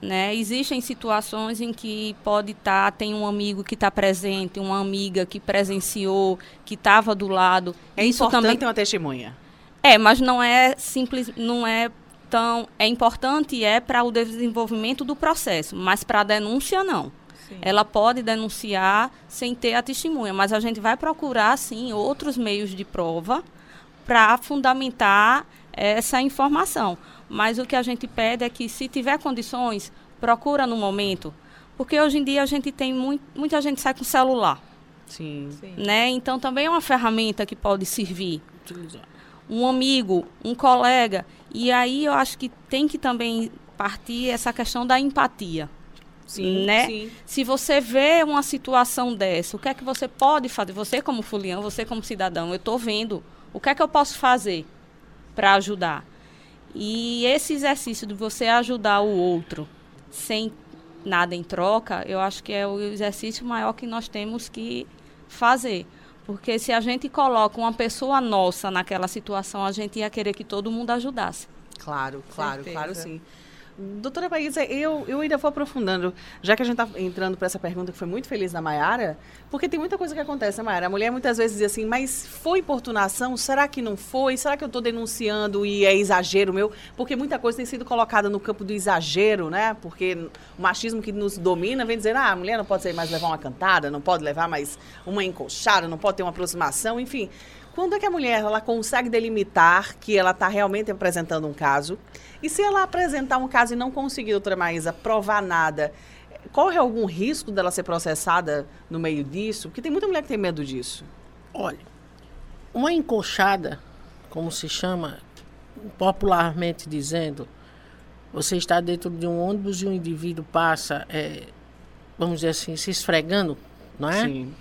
Né? Existem situações em que pode estar, tem um amigo que está presente, uma amiga que presenciou, que estava do lado. É Isso importante também ter uma testemunha. é, mas não é simples, não é tão é importante é para o desenvolvimento do processo, mas para a denúncia não. Ela pode denunciar sem ter a testemunha, mas a gente vai procurar sim outros meios de prova para fundamentar essa informação. Mas o que a gente pede é que se tiver condições, procura no momento, porque hoje em dia a gente tem muito, muita gente sai com celular Sim. né? Então também é uma ferramenta que pode servir. Um amigo, um colega. E aí eu acho que tem que também partir essa questão da empatia. Sim, né? sim. Se você vê uma situação dessa, o que é que você pode fazer? Você como fulião, você como cidadão, eu estou vendo. O que é que eu posso fazer para ajudar? E esse exercício de você ajudar o outro sem nada em troca, eu acho que é o exercício maior que nós temos que fazer. Porque se a gente coloca uma pessoa nossa naquela situação, a gente ia querer que todo mundo ajudasse. Claro, claro, Certeza. claro sim. Doutora Paísa, eu, eu ainda vou aprofundando, já que a gente está entrando para essa pergunta que foi muito feliz da Mayara, porque tem muita coisa que acontece, né? A mulher muitas vezes diz assim, mas foi importunação? Será que não foi? Será que eu estou denunciando e é exagero meu? Porque muita coisa tem sido colocada no campo do exagero, né? Porque o machismo que nos domina vem dizer, ah, a mulher não pode mais levar uma cantada, não pode levar mais uma encoxada, não pode ter uma aproximação, enfim. Quando é que a mulher ela consegue delimitar que ela está realmente apresentando um caso? E se ela apresentar um caso e não conseguir, doutora Maísa, provar nada, corre algum risco dela ser processada no meio disso? Porque tem muita mulher que tem medo disso. Olha, uma encoxada, como se chama, popularmente dizendo, você está dentro de um ônibus e um indivíduo passa, é, vamos dizer assim, se esfregando, não é? Sim.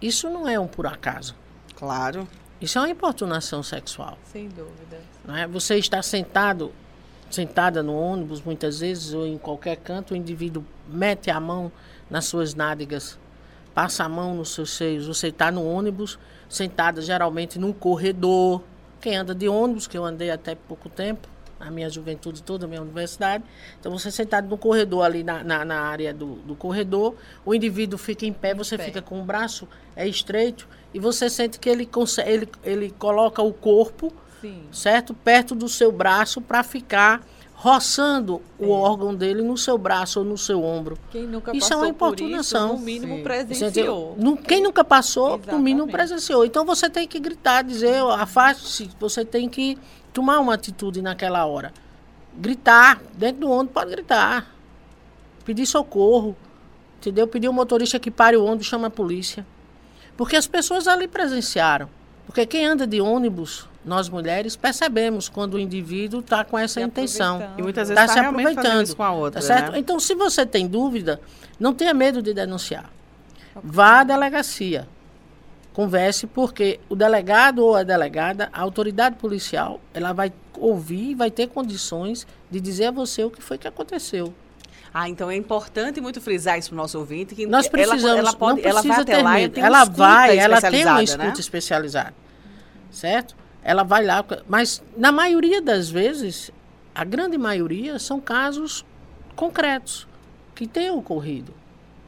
Isso não é um por acaso. Claro. Isso é uma importunação sexual. Sem dúvida. É? Você está sentado, sentada no ônibus, muitas vezes, ou em qualquer canto, o indivíduo mete a mão nas suas nádegas, passa a mão nos seus seios. Você está no ônibus, sentada geralmente num corredor. Quem anda de ônibus, que eu andei até pouco tempo, a minha juventude toda, a minha universidade. Então, você sentado no corredor, ali na, na, na área do, do, corredor, o indivíduo fica em pé, em você pé. fica com o braço é estreito e você sente que ele, ele, ele coloca o corpo, Sim. certo? Perto do seu braço para ficar roçando é. o órgão dele no seu braço ou no seu ombro. Quem nunca isso é uma importunação. Isso, no mínimo Sim. presenciou. Quem nunca passou, Exatamente. no mínimo presenciou. Então você tem que gritar, dizer, afaste-se, você tem que tomar uma atitude naquela hora. Gritar, dentro do ônibus pode gritar. Pedir socorro. Entendeu? Pedir o motorista que pare o ônibus, chama a polícia. Porque as pessoas ali presenciaram. Porque quem anda de ônibus, nós mulheres, percebemos quando o indivíduo está com essa intenção. E muitas vezes está tá se aproveitando com a outra. Tá certo? Né? Então, se você tem dúvida, não tenha medo de denunciar. Vá à delegacia. Converse, porque o delegado ou a delegada, a autoridade policial, ela vai ouvir e vai ter condições de dizer a você o que foi que aconteceu. Ah, então é importante muito frisar isso para o nosso ouvinte que nós precisamos, ela, ela pode, ela vai até lá e tem ela vai, ela tem uma escuta né? especializada, certo? Ela vai lá, mas na maioria das vezes, a grande maioria são casos concretos que têm ocorrido,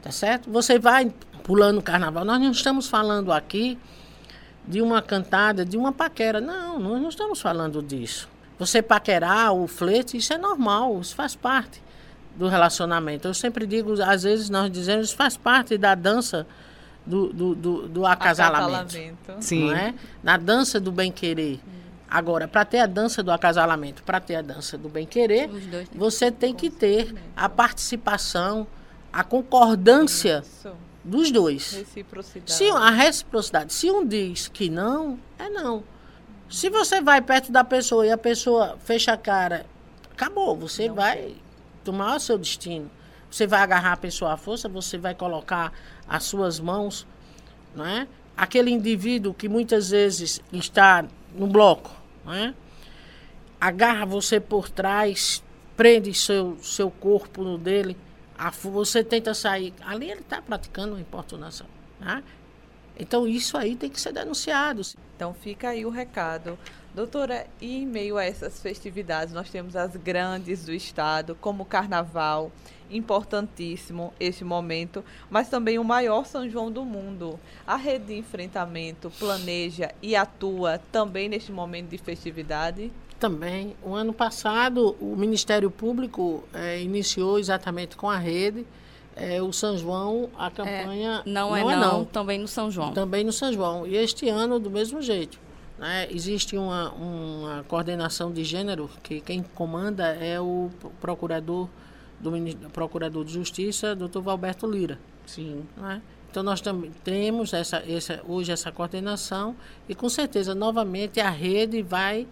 tá certo? Você vai pulando o carnaval. Nós não estamos falando aqui de uma cantada, de uma paquera. Não, nós não estamos falando disso. Você paquerar o flete, isso é normal, isso faz parte do relacionamento. Eu sempre digo, às vezes nós dizemos, faz parte da dança do, do, do, do acasalamento. acasalamento. Sim. é? Na dança do bem-querer. Hum. Agora, para ter a dança do acasalamento, para ter a dança do bem-querer, você tem que ter a participação, a concordância Isso. dos dois. Reciprocidade. Se, a reciprocidade. Se um diz que não, é não. Se você vai perto da pessoa e a pessoa fecha a cara, acabou. Você não vai sei tomar o seu destino. Você vai agarrar a pessoa à força, você vai colocar as suas mãos, não é? Aquele indivíduo que muitas vezes está no bloco, não é? Agarra você por trás, prende seu, seu corpo no dele, a, você tenta sair. Ali ele está praticando uma importunação. Né? Então isso aí tem que ser denunciado. Então fica aí o recado. Doutora, e em meio a essas festividades, nós temos as grandes do estado, como o Carnaval, importantíssimo este momento, mas também o maior São João do mundo. A rede de enfrentamento planeja e atua também neste momento de festividade? Também. O ano passado, o Ministério Público é, iniciou exatamente com a rede. É, o São João, a campanha. É, não, não, é, não, é não, também no São João. Também no São João. E este ano, do mesmo jeito. Né? Existe uma, uma coordenação de gênero que quem comanda é o procurador do procurador de justiça, doutor Valberto Lira. Sim. Né? Então nós também temos essa, essa, hoje essa coordenação e com certeza novamente a rede vai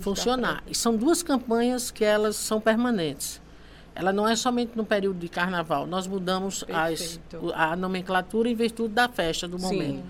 funcionar. E são duas campanhas que elas são permanentes. Ela não é somente no período de carnaval. Nós mudamos as, a nomenclatura em virtude da festa do momento.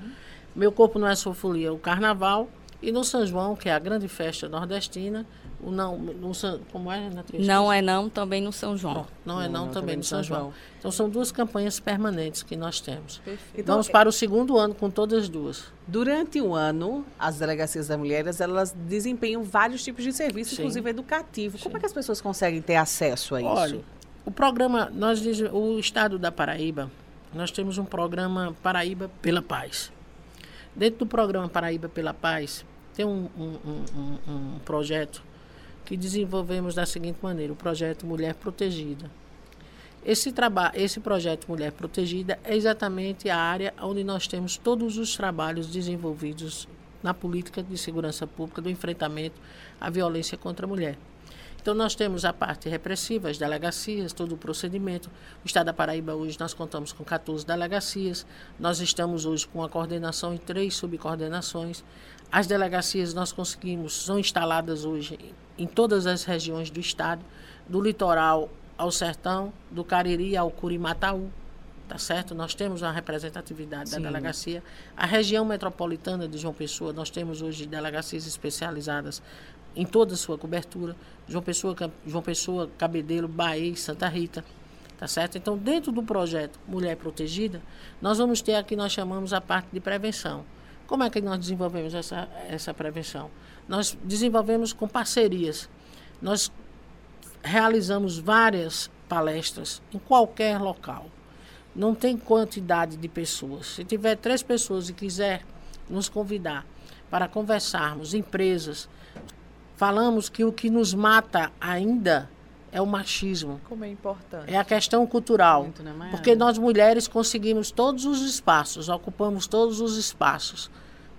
Sim. Meu Corpo Não é Sua Folia, o Carnaval. E no São João, que é a grande festa nordestina, O não, no São, como é, Natriz? Não é não, também no São João. Não, é não, também no São João. Então são duas campanhas permanentes que nós temos. Então, Vamos para o segundo ano com todas as duas. Durante o ano, as delegacias das mulheres, elas desempenham vários tipos de serviços, Sim. inclusive educativo. Como é que as pessoas conseguem ter acesso a isso? Olha, o programa, nós, o Estado da Paraíba, nós temos um programa Paraíba pela Paz. Dentro do programa Paraíba pela Paz, tem um, um- um- um- projeto que desenvolvemos da seguinte maneira, o projeto Mulher Protegida. Esse, traba esse projeto Mulher Protegida é exatamente a área onde nós temos todos os trabalhos desenvolvidos na política de segurança pública do enfrentamento à violência contra a mulher. Então, nós temos a parte repressiva, as delegacias, todo o procedimento. O Estado da Paraíba, hoje, nós contamos com 14 delegacias. Nós estamos hoje com a coordenação em três subcoordenações. As delegacias nós conseguimos, são instaladas hoje em todas as regiões do Estado, do litoral ao sertão, do Cariri ao Curimataú. Tá certo? Nós temos a representatividade Sim. da delegacia. A região metropolitana de João Pessoa, nós temos hoje delegacias especializadas em toda a sua cobertura. João Pessoa, João Pessoa Cabedelo, Bahia Santa Rita. Tá certo? Então, dentro do projeto Mulher Protegida, nós vamos ter aqui, nós chamamos a parte de prevenção. Como é que nós desenvolvemos essa, essa prevenção? Nós desenvolvemos com parcerias. Nós realizamos várias palestras em qualquer local. Não tem quantidade de pessoas. Se tiver três pessoas e quiser nos convidar para conversarmos, empresas, falamos que o que nos mata ainda é o machismo. Como é importante. É a questão cultural. Muito, né? Porque nós mulheres conseguimos todos os espaços, ocupamos todos os espaços,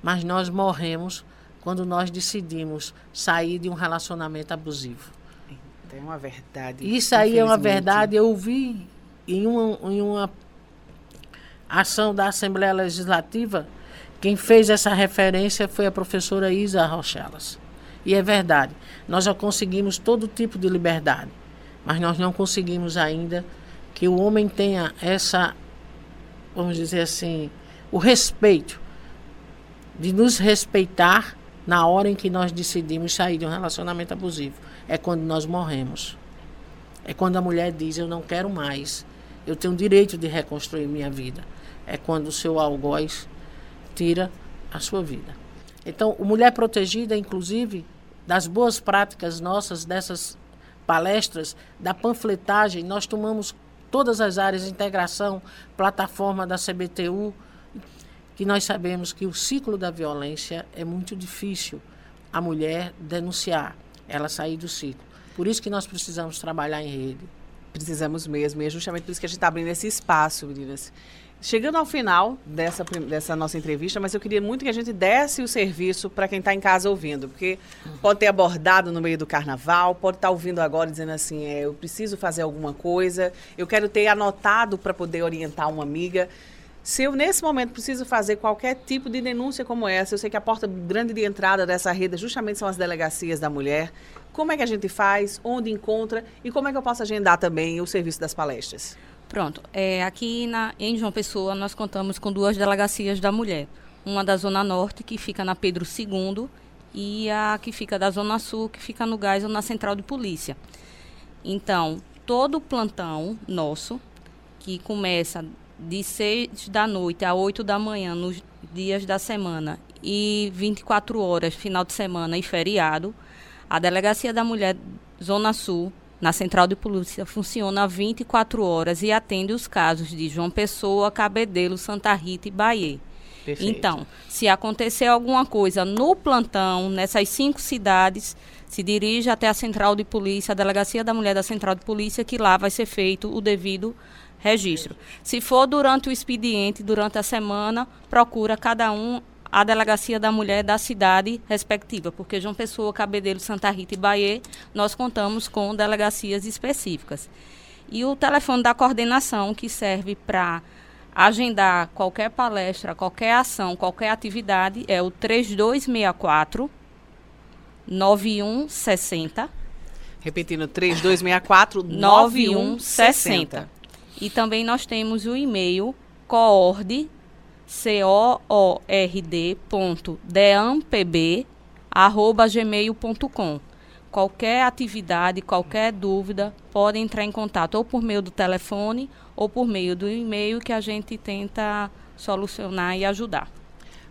mas nós morremos quando nós decidimos sair de um relacionamento abusivo. É uma verdade. Isso aí é uma verdade. Eu vi em uma, em uma ação da Assembleia Legislativa, quem fez essa referência foi a professora Isa Rochelas. E é verdade. Nós já conseguimos todo tipo de liberdade, mas nós não conseguimos ainda que o homem tenha essa, vamos dizer assim, o respeito de nos respeitar na hora em que nós decidimos sair de um relacionamento abusivo. É quando nós morremos. É quando a mulher diz: Eu não quero mais. Eu tenho o direito de reconstruir minha vida. É quando o seu algoz tira a sua vida. Então, Mulher Protegida, inclusive, das boas práticas nossas, dessas palestras, da panfletagem, nós tomamos todas as áreas de integração, plataforma da CBTU, que nós sabemos que o ciclo da violência é muito difícil a mulher denunciar, ela sair do ciclo. Por isso que nós precisamos trabalhar em rede. Precisamos mesmo, e é justamente por isso que a gente está abrindo esse espaço, meninas. Chegando ao final dessa, dessa nossa entrevista, mas eu queria muito que a gente desse o serviço para quem está em casa ouvindo, porque pode ter abordado no meio do carnaval, pode estar ouvindo agora dizendo assim, é, eu preciso fazer alguma coisa, eu quero ter anotado para poder orientar uma amiga. Se eu, nesse momento, preciso fazer qualquer tipo de denúncia como essa, eu sei que a porta grande de entrada dessa rede justamente são as delegacias da mulher. Como é que a gente faz? Onde encontra? E como é que eu posso agendar também o serviço das palestras? Pronto. É, aqui na, em João Pessoa, nós contamos com duas delegacias da mulher. Uma da Zona Norte, que fica na Pedro II, e a que fica da Zona Sul, que fica no Gás ou na Central de Polícia. Então, todo o plantão nosso, que começa de 6 da noite a 8 da manhã nos dias da semana e 24 horas, final de semana e feriado, a Delegacia da Mulher Zona Sul, na Central de Polícia, funciona 24 horas e atende os casos de João Pessoa, Cabedelo, Santa Rita e Bahia. Perfeito. Então, se acontecer alguma coisa no plantão, nessas cinco cidades, se dirige até a Central de Polícia, a Delegacia da Mulher da Central de Polícia, que lá vai ser feito o devido registro. Se for durante o expediente, durante a semana, procura cada um a Delegacia da Mulher da cidade respectiva, porque João Pessoa, Cabedelo, Santa Rita e Bahia, nós contamos com delegacias específicas. E o telefone da coordenação, que serve para agendar qualquer palestra, qualquer ação, qualquer atividade, é o 3264 9160 Repetindo, 3264 9160. E também nós temos o e-mail coord, C-O-O-R-D, ponto, deampb, arroba gmail.com. qualquer atividade, qualquer dúvida, podem entrar em contato ou por meio do telefone ou por meio do e-mail que a gente tenta solucionar e ajudar.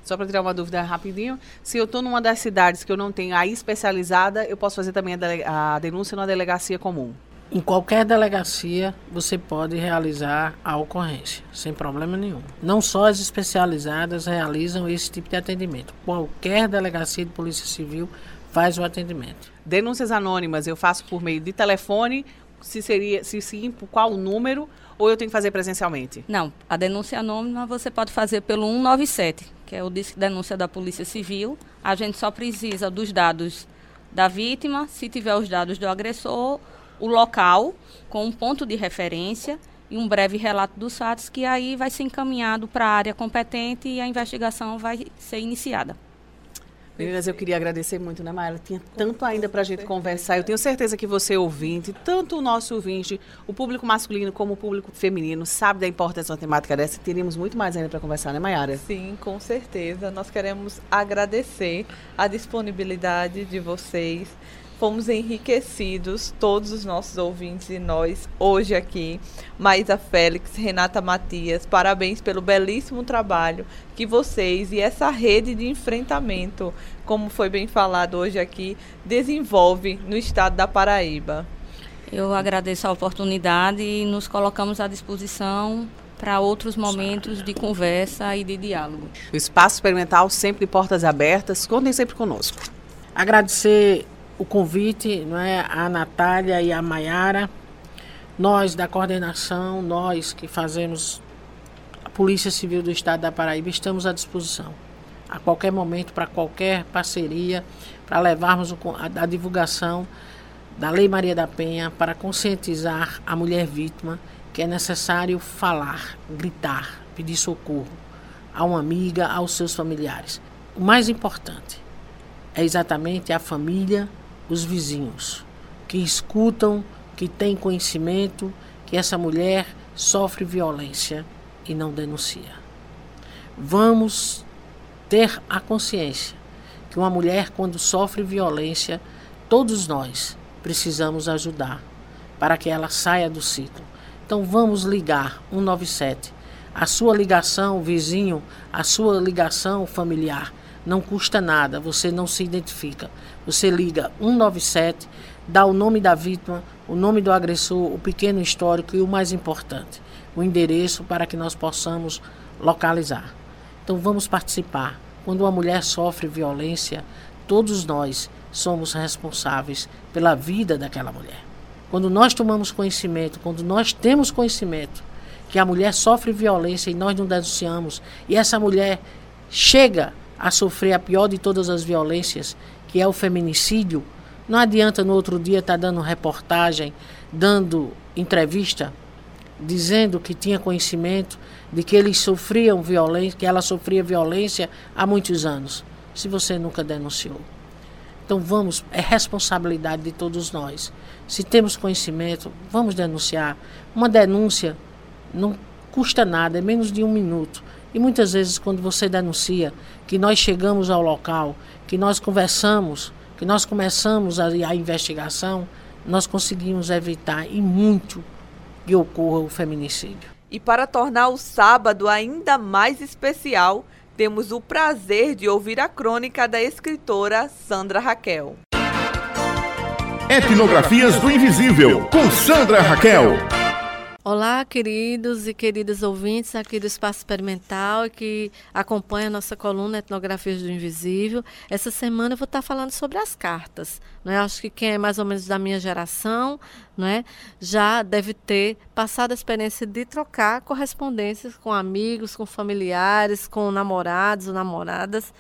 Só para tirar uma dúvida rapidinho, se eu estou numa das cidades que eu não tenho a especializada, eu posso fazer também a, a denúncia na delegacia comum? Em qualquer delegacia você pode realizar a ocorrência, sem problema nenhum. Não só as especializadas realizam esse tipo de atendimento. Qualquer delegacia de Polícia Civil faz o atendimento. Denúncias anônimas eu faço por meio de telefone, se seria, se sim, qual o número, ou eu tenho que fazer presencialmente? Não, a denúncia anônima você pode fazer pelo 197, que é o disco de denúncia da Polícia Civil. A gente só precisa dos dados da vítima, se tiver os dados do agressor o local com um ponto de referência e um breve relato dos fatos, que aí vai ser encaminhado para a área competente e a investigação vai ser iniciada. Meninas, eu queria agradecer muito, né, Maíra? Tinha tanto ainda para a gente conversar. Eu tenho certeza que você, ouvinte, tanto o nosso ouvinte, o público masculino como o público feminino, sabe da importância de uma temática dessa. Teríamos muito mais ainda para conversar, né, Mayara? Sim, com certeza. Nós queremos agradecer a disponibilidade de vocês fomos enriquecidos, todos os nossos ouvintes e nós, hoje aqui. Maísa Félix, Renata Matias, parabéns pelo belíssimo trabalho que vocês e essa rede de enfrentamento, como foi bem falado hoje aqui, desenvolve no estado da Paraíba. Eu agradeço a oportunidade e nos colocamos à disposição para outros momentos de conversa e de diálogo. O Espaço Experimental sempre de portas abertas. Contem sempre conosco. Agradecer o convite não é, a Natália e a Maiara. Nós da coordenação, nós que fazemos a Polícia Civil do Estado da Paraíba, estamos à disposição. A qualquer momento, para qualquer parceria, para levarmos a, a divulgação da Lei Maria da Penha para conscientizar a mulher vítima que é necessário falar, gritar, pedir socorro a uma amiga, aos seus familiares. O mais importante é exatamente a família os vizinhos, que escutam, que têm conhecimento que essa mulher sofre violência e não denuncia. Vamos ter a consciência que uma mulher, quando sofre violência, todos nós precisamos ajudar para que ela saia do ciclo. Então vamos ligar 197. A sua ligação, vizinho, a sua ligação familiar não custa nada, você não se identifica. Você liga 197, dá o nome da vítima, o nome do agressor, o pequeno histórico e o mais importante, o endereço para que nós possamos localizar. Então vamos participar. Quando uma mulher sofre violência, todos nós somos responsáveis pela vida daquela mulher. Quando nós tomamos conhecimento, quando nós temos conhecimento que a mulher sofre violência e nós não denunciamos, e essa mulher chega a sofrer a pior de todas as violências, que é o feminicídio, não adianta no outro dia estar tá dando reportagem, dando entrevista, dizendo que tinha conhecimento de que eles sofriam violência, que ela sofria violência há muitos anos, se você nunca denunciou. Então vamos, é responsabilidade de todos nós. Se temos conhecimento, vamos denunciar. Uma denúncia não custa nada, é menos de um minuto. E muitas vezes, quando você denuncia, que nós chegamos ao local, que nós conversamos, que nós começamos a, a investigação, nós conseguimos evitar e muito que ocorra o feminicídio. E para tornar o sábado ainda mais especial, temos o prazer de ouvir a crônica da escritora Sandra Raquel. Etnografias do Invisível, com Sandra Raquel. Olá, queridos e queridas ouvintes aqui do Espaço Experimental que acompanham a nossa coluna Etnografias do Invisível. Essa semana eu vou estar falando sobre as cartas. Né? Acho que quem é mais ou menos da minha geração né, já deve ter passado a experiência de trocar correspondências com amigos, com familiares, com namorados ou namoradas.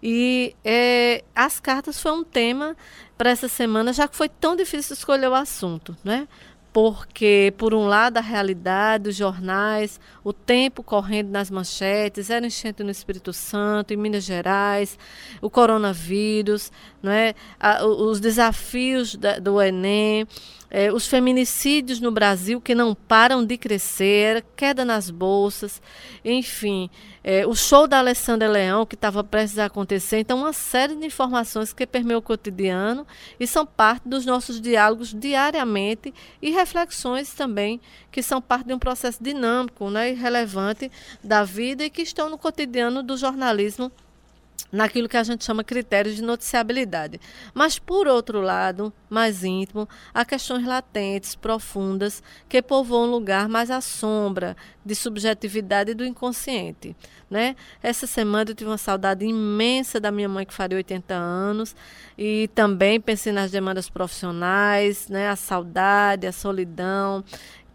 E é, as cartas foi um tema para essa semana, já que foi tão difícil escolher o assunto. Né? Porque, por um lado, a realidade, os jornais, o tempo correndo nas manchetes, era enchente no Espírito Santo, em Minas Gerais, o coronavírus, não é? os desafios da, do Enem, é, os feminicídios no Brasil que não param de crescer, queda nas bolsas, enfim, é, o show da Alessandra Leão que estava prestes a acontecer. Então, uma série de informações que permeiam o cotidiano e são parte dos nossos diálogos diariamente e reflexões também que são parte de um processo dinâmico né, e relevante da vida e que estão no cotidiano do jornalismo naquilo que a gente chama critérios de noticiabilidade. Mas, por outro lado, mais íntimo, há questões latentes, profundas, que povoam um lugar mais à sombra de subjetividade do inconsciente. Né? Essa semana eu tive uma saudade imensa da minha mãe, que faria 80 anos, e também pensei nas demandas profissionais, né? a saudade, a solidão.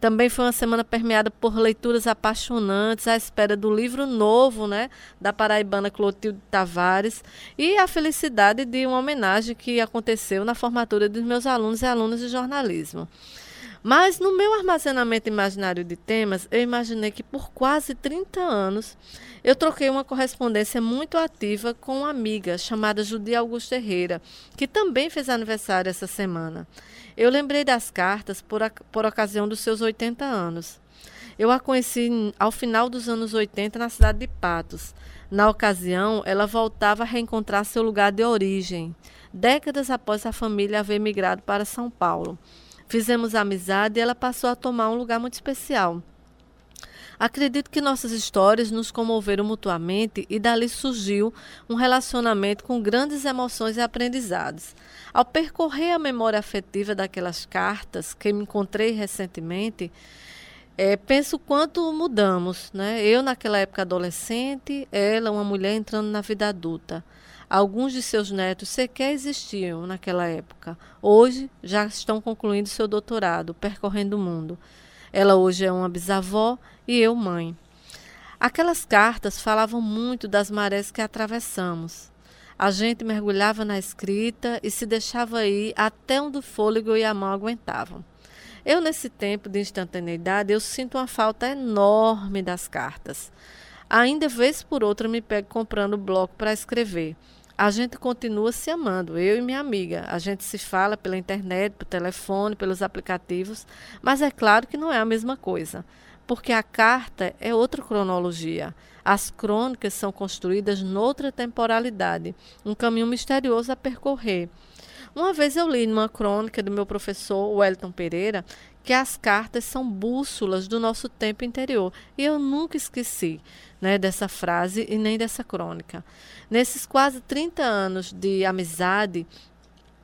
Também foi uma semana permeada por leituras apaixonantes à espera do livro novo, né, da paraibana Clotilde Tavares e a felicidade de uma homenagem que aconteceu na formatura dos meus alunos e alunas de jornalismo. Mas no meu armazenamento imaginário de temas, eu imaginei que por quase 30 anos eu troquei uma correspondência muito ativa com uma amiga chamada Judy Augusto Herrera, que também fez aniversário essa semana. Eu lembrei das cartas por, por ocasião dos seus 80 anos. Eu a conheci ao final dos anos 80 na cidade de Patos. Na ocasião, ela voltava a reencontrar seu lugar de origem, décadas após a família haver migrado para São Paulo. Fizemos amizade e ela passou a tomar um lugar muito especial. Acredito que nossas histórias nos comoveram mutuamente e dali surgiu um relacionamento com grandes emoções e aprendizados. Ao percorrer a memória afetiva daquelas cartas que me encontrei recentemente, é, penso quanto mudamos. Né? Eu, naquela época adolescente, ela, uma mulher entrando na vida adulta. Alguns de seus netos sequer existiam naquela época. Hoje já estão concluindo seu doutorado, percorrendo o mundo. Ela hoje é uma bisavó e eu mãe. Aquelas cartas falavam muito das marés que atravessamos. A gente mergulhava na escrita e se deixava ir até onde o fôlego e a mão aguentavam. Eu, nesse tempo de instantaneidade, eu sinto uma falta enorme das cartas. Ainda vez por outra me pego comprando bloco para escrever a gente continua se amando, eu e minha amiga. A gente se fala pela internet, pelo telefone, pelos aplicativos, mas é claro que não é a mesma coisa, porque a carta é outra cronologia. As crônicas são construídas noutra temporalidade, um caminho misterioso a percorrer. Uma vez eu li numa crônica do meu professor Wellington Pereira que as cartas são bússolas do nosso tempo interior. E eu nunca esqueci né, dessa frase e nem dessa crônica. Nesses quase 30 anos de amizade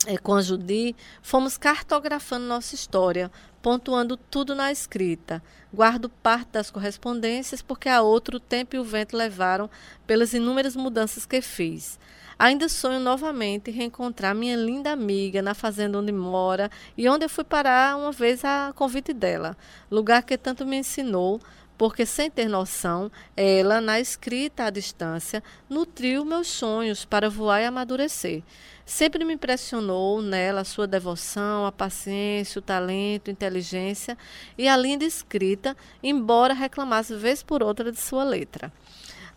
é, com a Judy, fomos cartografando nossa história, pontuando tudo na escrita. Guardo parte das correspondências porque a outro o tempo e o vento levaram pelas inúmeras mudanças que fiz. Ainda sonho novamente reencontrar minha linda amiga na fazenda onde mora e onde eu fui parar uma vez a convite dela, lugar que tanto me ensinou, porque sem ter noção, ela, na escrita à distância, nutriu meus sonhos para voar e amadurecer. Sempre me impressionou nela a sua devoção, a paciência, o talento, inteligência e a linda escrita, embora reclamasse vez por outra de sua letra.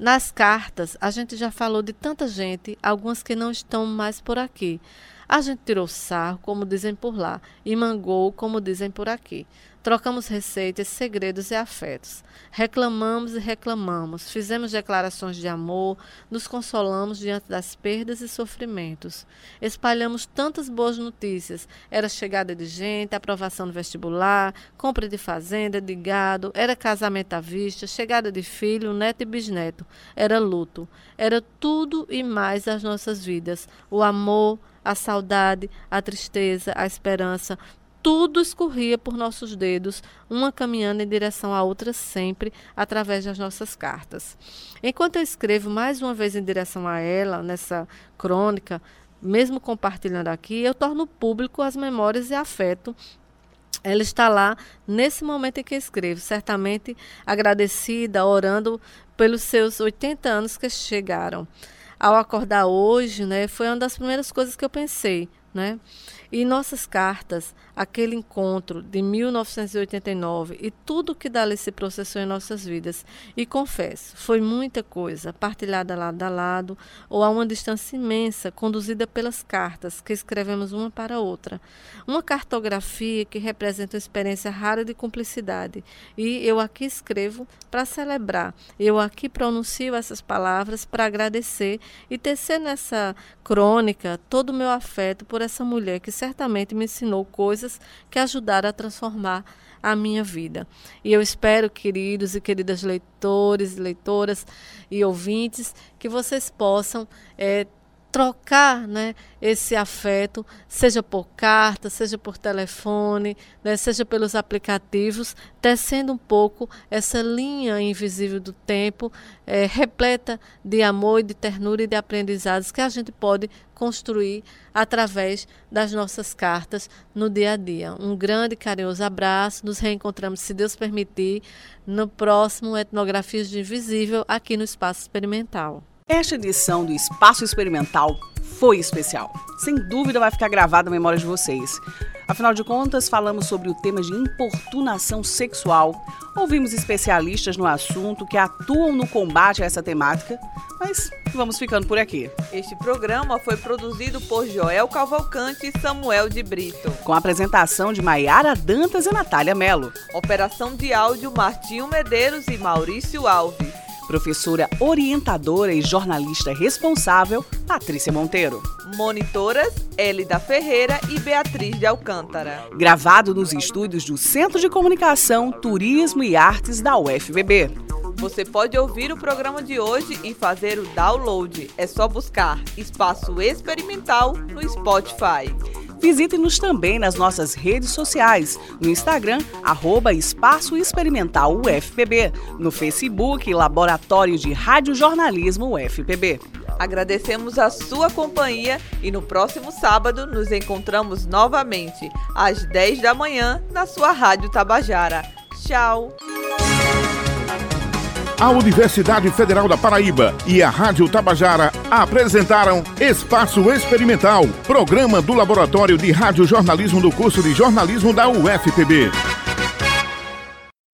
Nas cartas, a gente já falou de tanta gente, algumas que não estão mais por aqui. A gente tirou sarro, como dizem por lá, e mangou, como dizem por aqui. Trocamos receitas, segredos e afetos. Reclamamos e reclamamos, fizemos declarações de amor, nos consolamos diante das perdas e sofrimentos. Espalhamos tantas boas notícias. Era chegada de gente, aprovação no vestibular, compra de fazenda, de gado, era casamento à vista, chegada de filho, neto e bisneto. Era luto. Era tudo e mais das nossas vidas. O amor, a saudade, a tristeza, a esperança, tudo escorria por nossos dedos, uma caminhando em direção à outra sempre através das nossas cartas. Enquanto eu escrevo mais uma vez em direção a ela, nessa crônica, mesmo compartilhando aqui, eu torno público as memórias e afeto ela está lá nesse momento em que escrevo, certamente agradecida, orando pelos seus 80 anos que chegaram. Ao acordar hoje, né, foi uma das primeiras coisas que eu pensei né? E nossas cartas, aquele encontro de 1989 e tudo que dali se processou em nossas vidas. E confesso, foi muita coisa, partilhada lado a lado ou a uma distância imensa, conduzida pelas cartas que escrevemos uma para outra. Uma cartografia que representa uma experiência rara de cumplicidade. E eu aqui escrevo para celebrar, eu aqui pronuncio essas palavras para agradecer e tecer nessa crônica todo o meu afeto por essa mulher que certamente me ensinou coisas que ajudaram a transformar a minha vida. E eu espero, queridos e queridas leitores, leitoras e ouvintes, que vocês possam é, trocar né, esse afeto, seja por carta, seja por telefone, né, seja pelos aplicativos, tecendo um pouco essa linha invisível do tempo, é, repleta de amor e de ternura e de aprendizados que a gente pode construir através das nossas cartas no dia a dia. Um grande carinhoso abraço, nos reencontramos, se Deus permitir, no próximo Etnografias de Invisível, aqui no Espaço Experimental. Esta edição do Espaço Experimental foi especial. Sem dúvida vai ficar gravada na memória de vocês. Afinal de contas, falamos sobre o tema de importunação sexual. Ouvimos especialistas no assunto que atuam no combate a essa temática, mas vamos ficando por aqui. Este programa foi produzido por Joel Cavalcante e Samuel de Brito. Com a apresentação de Maiara Dantas e Natália Melo. Operação de áudio Martinho Medeiros e Maurício Alves professora orientadora e jornalista responsável, Patrícia Monteiro. Monitoras, Elida Ferreira e Beatriz de Alcântara. Gravado nos estúdios do Centro de Comunicação, Turismo e Artes da UFBB. Você pode ouvir o programa de hoje e fazer o download. É só buscar Espaço Experimental no Spotify. Visite-nos também nas nossas redes sociais, no Instagram, arroba Espaço Experimental UFPB, no Facebook, Laboratório de Radiojornalismo UFPB. Agradecemos a sua companhia e no próximo sábado nos encontramos novamente, às 10 da manhã, na sua Rádio Tabajara. Tchau! A Universidade Federal da Paraíba e a Rádio Tabajara apresentaram Espaço Experimental, programa do Laboratório de Rádio Jornalismo do curso de jornalismo da UFPB.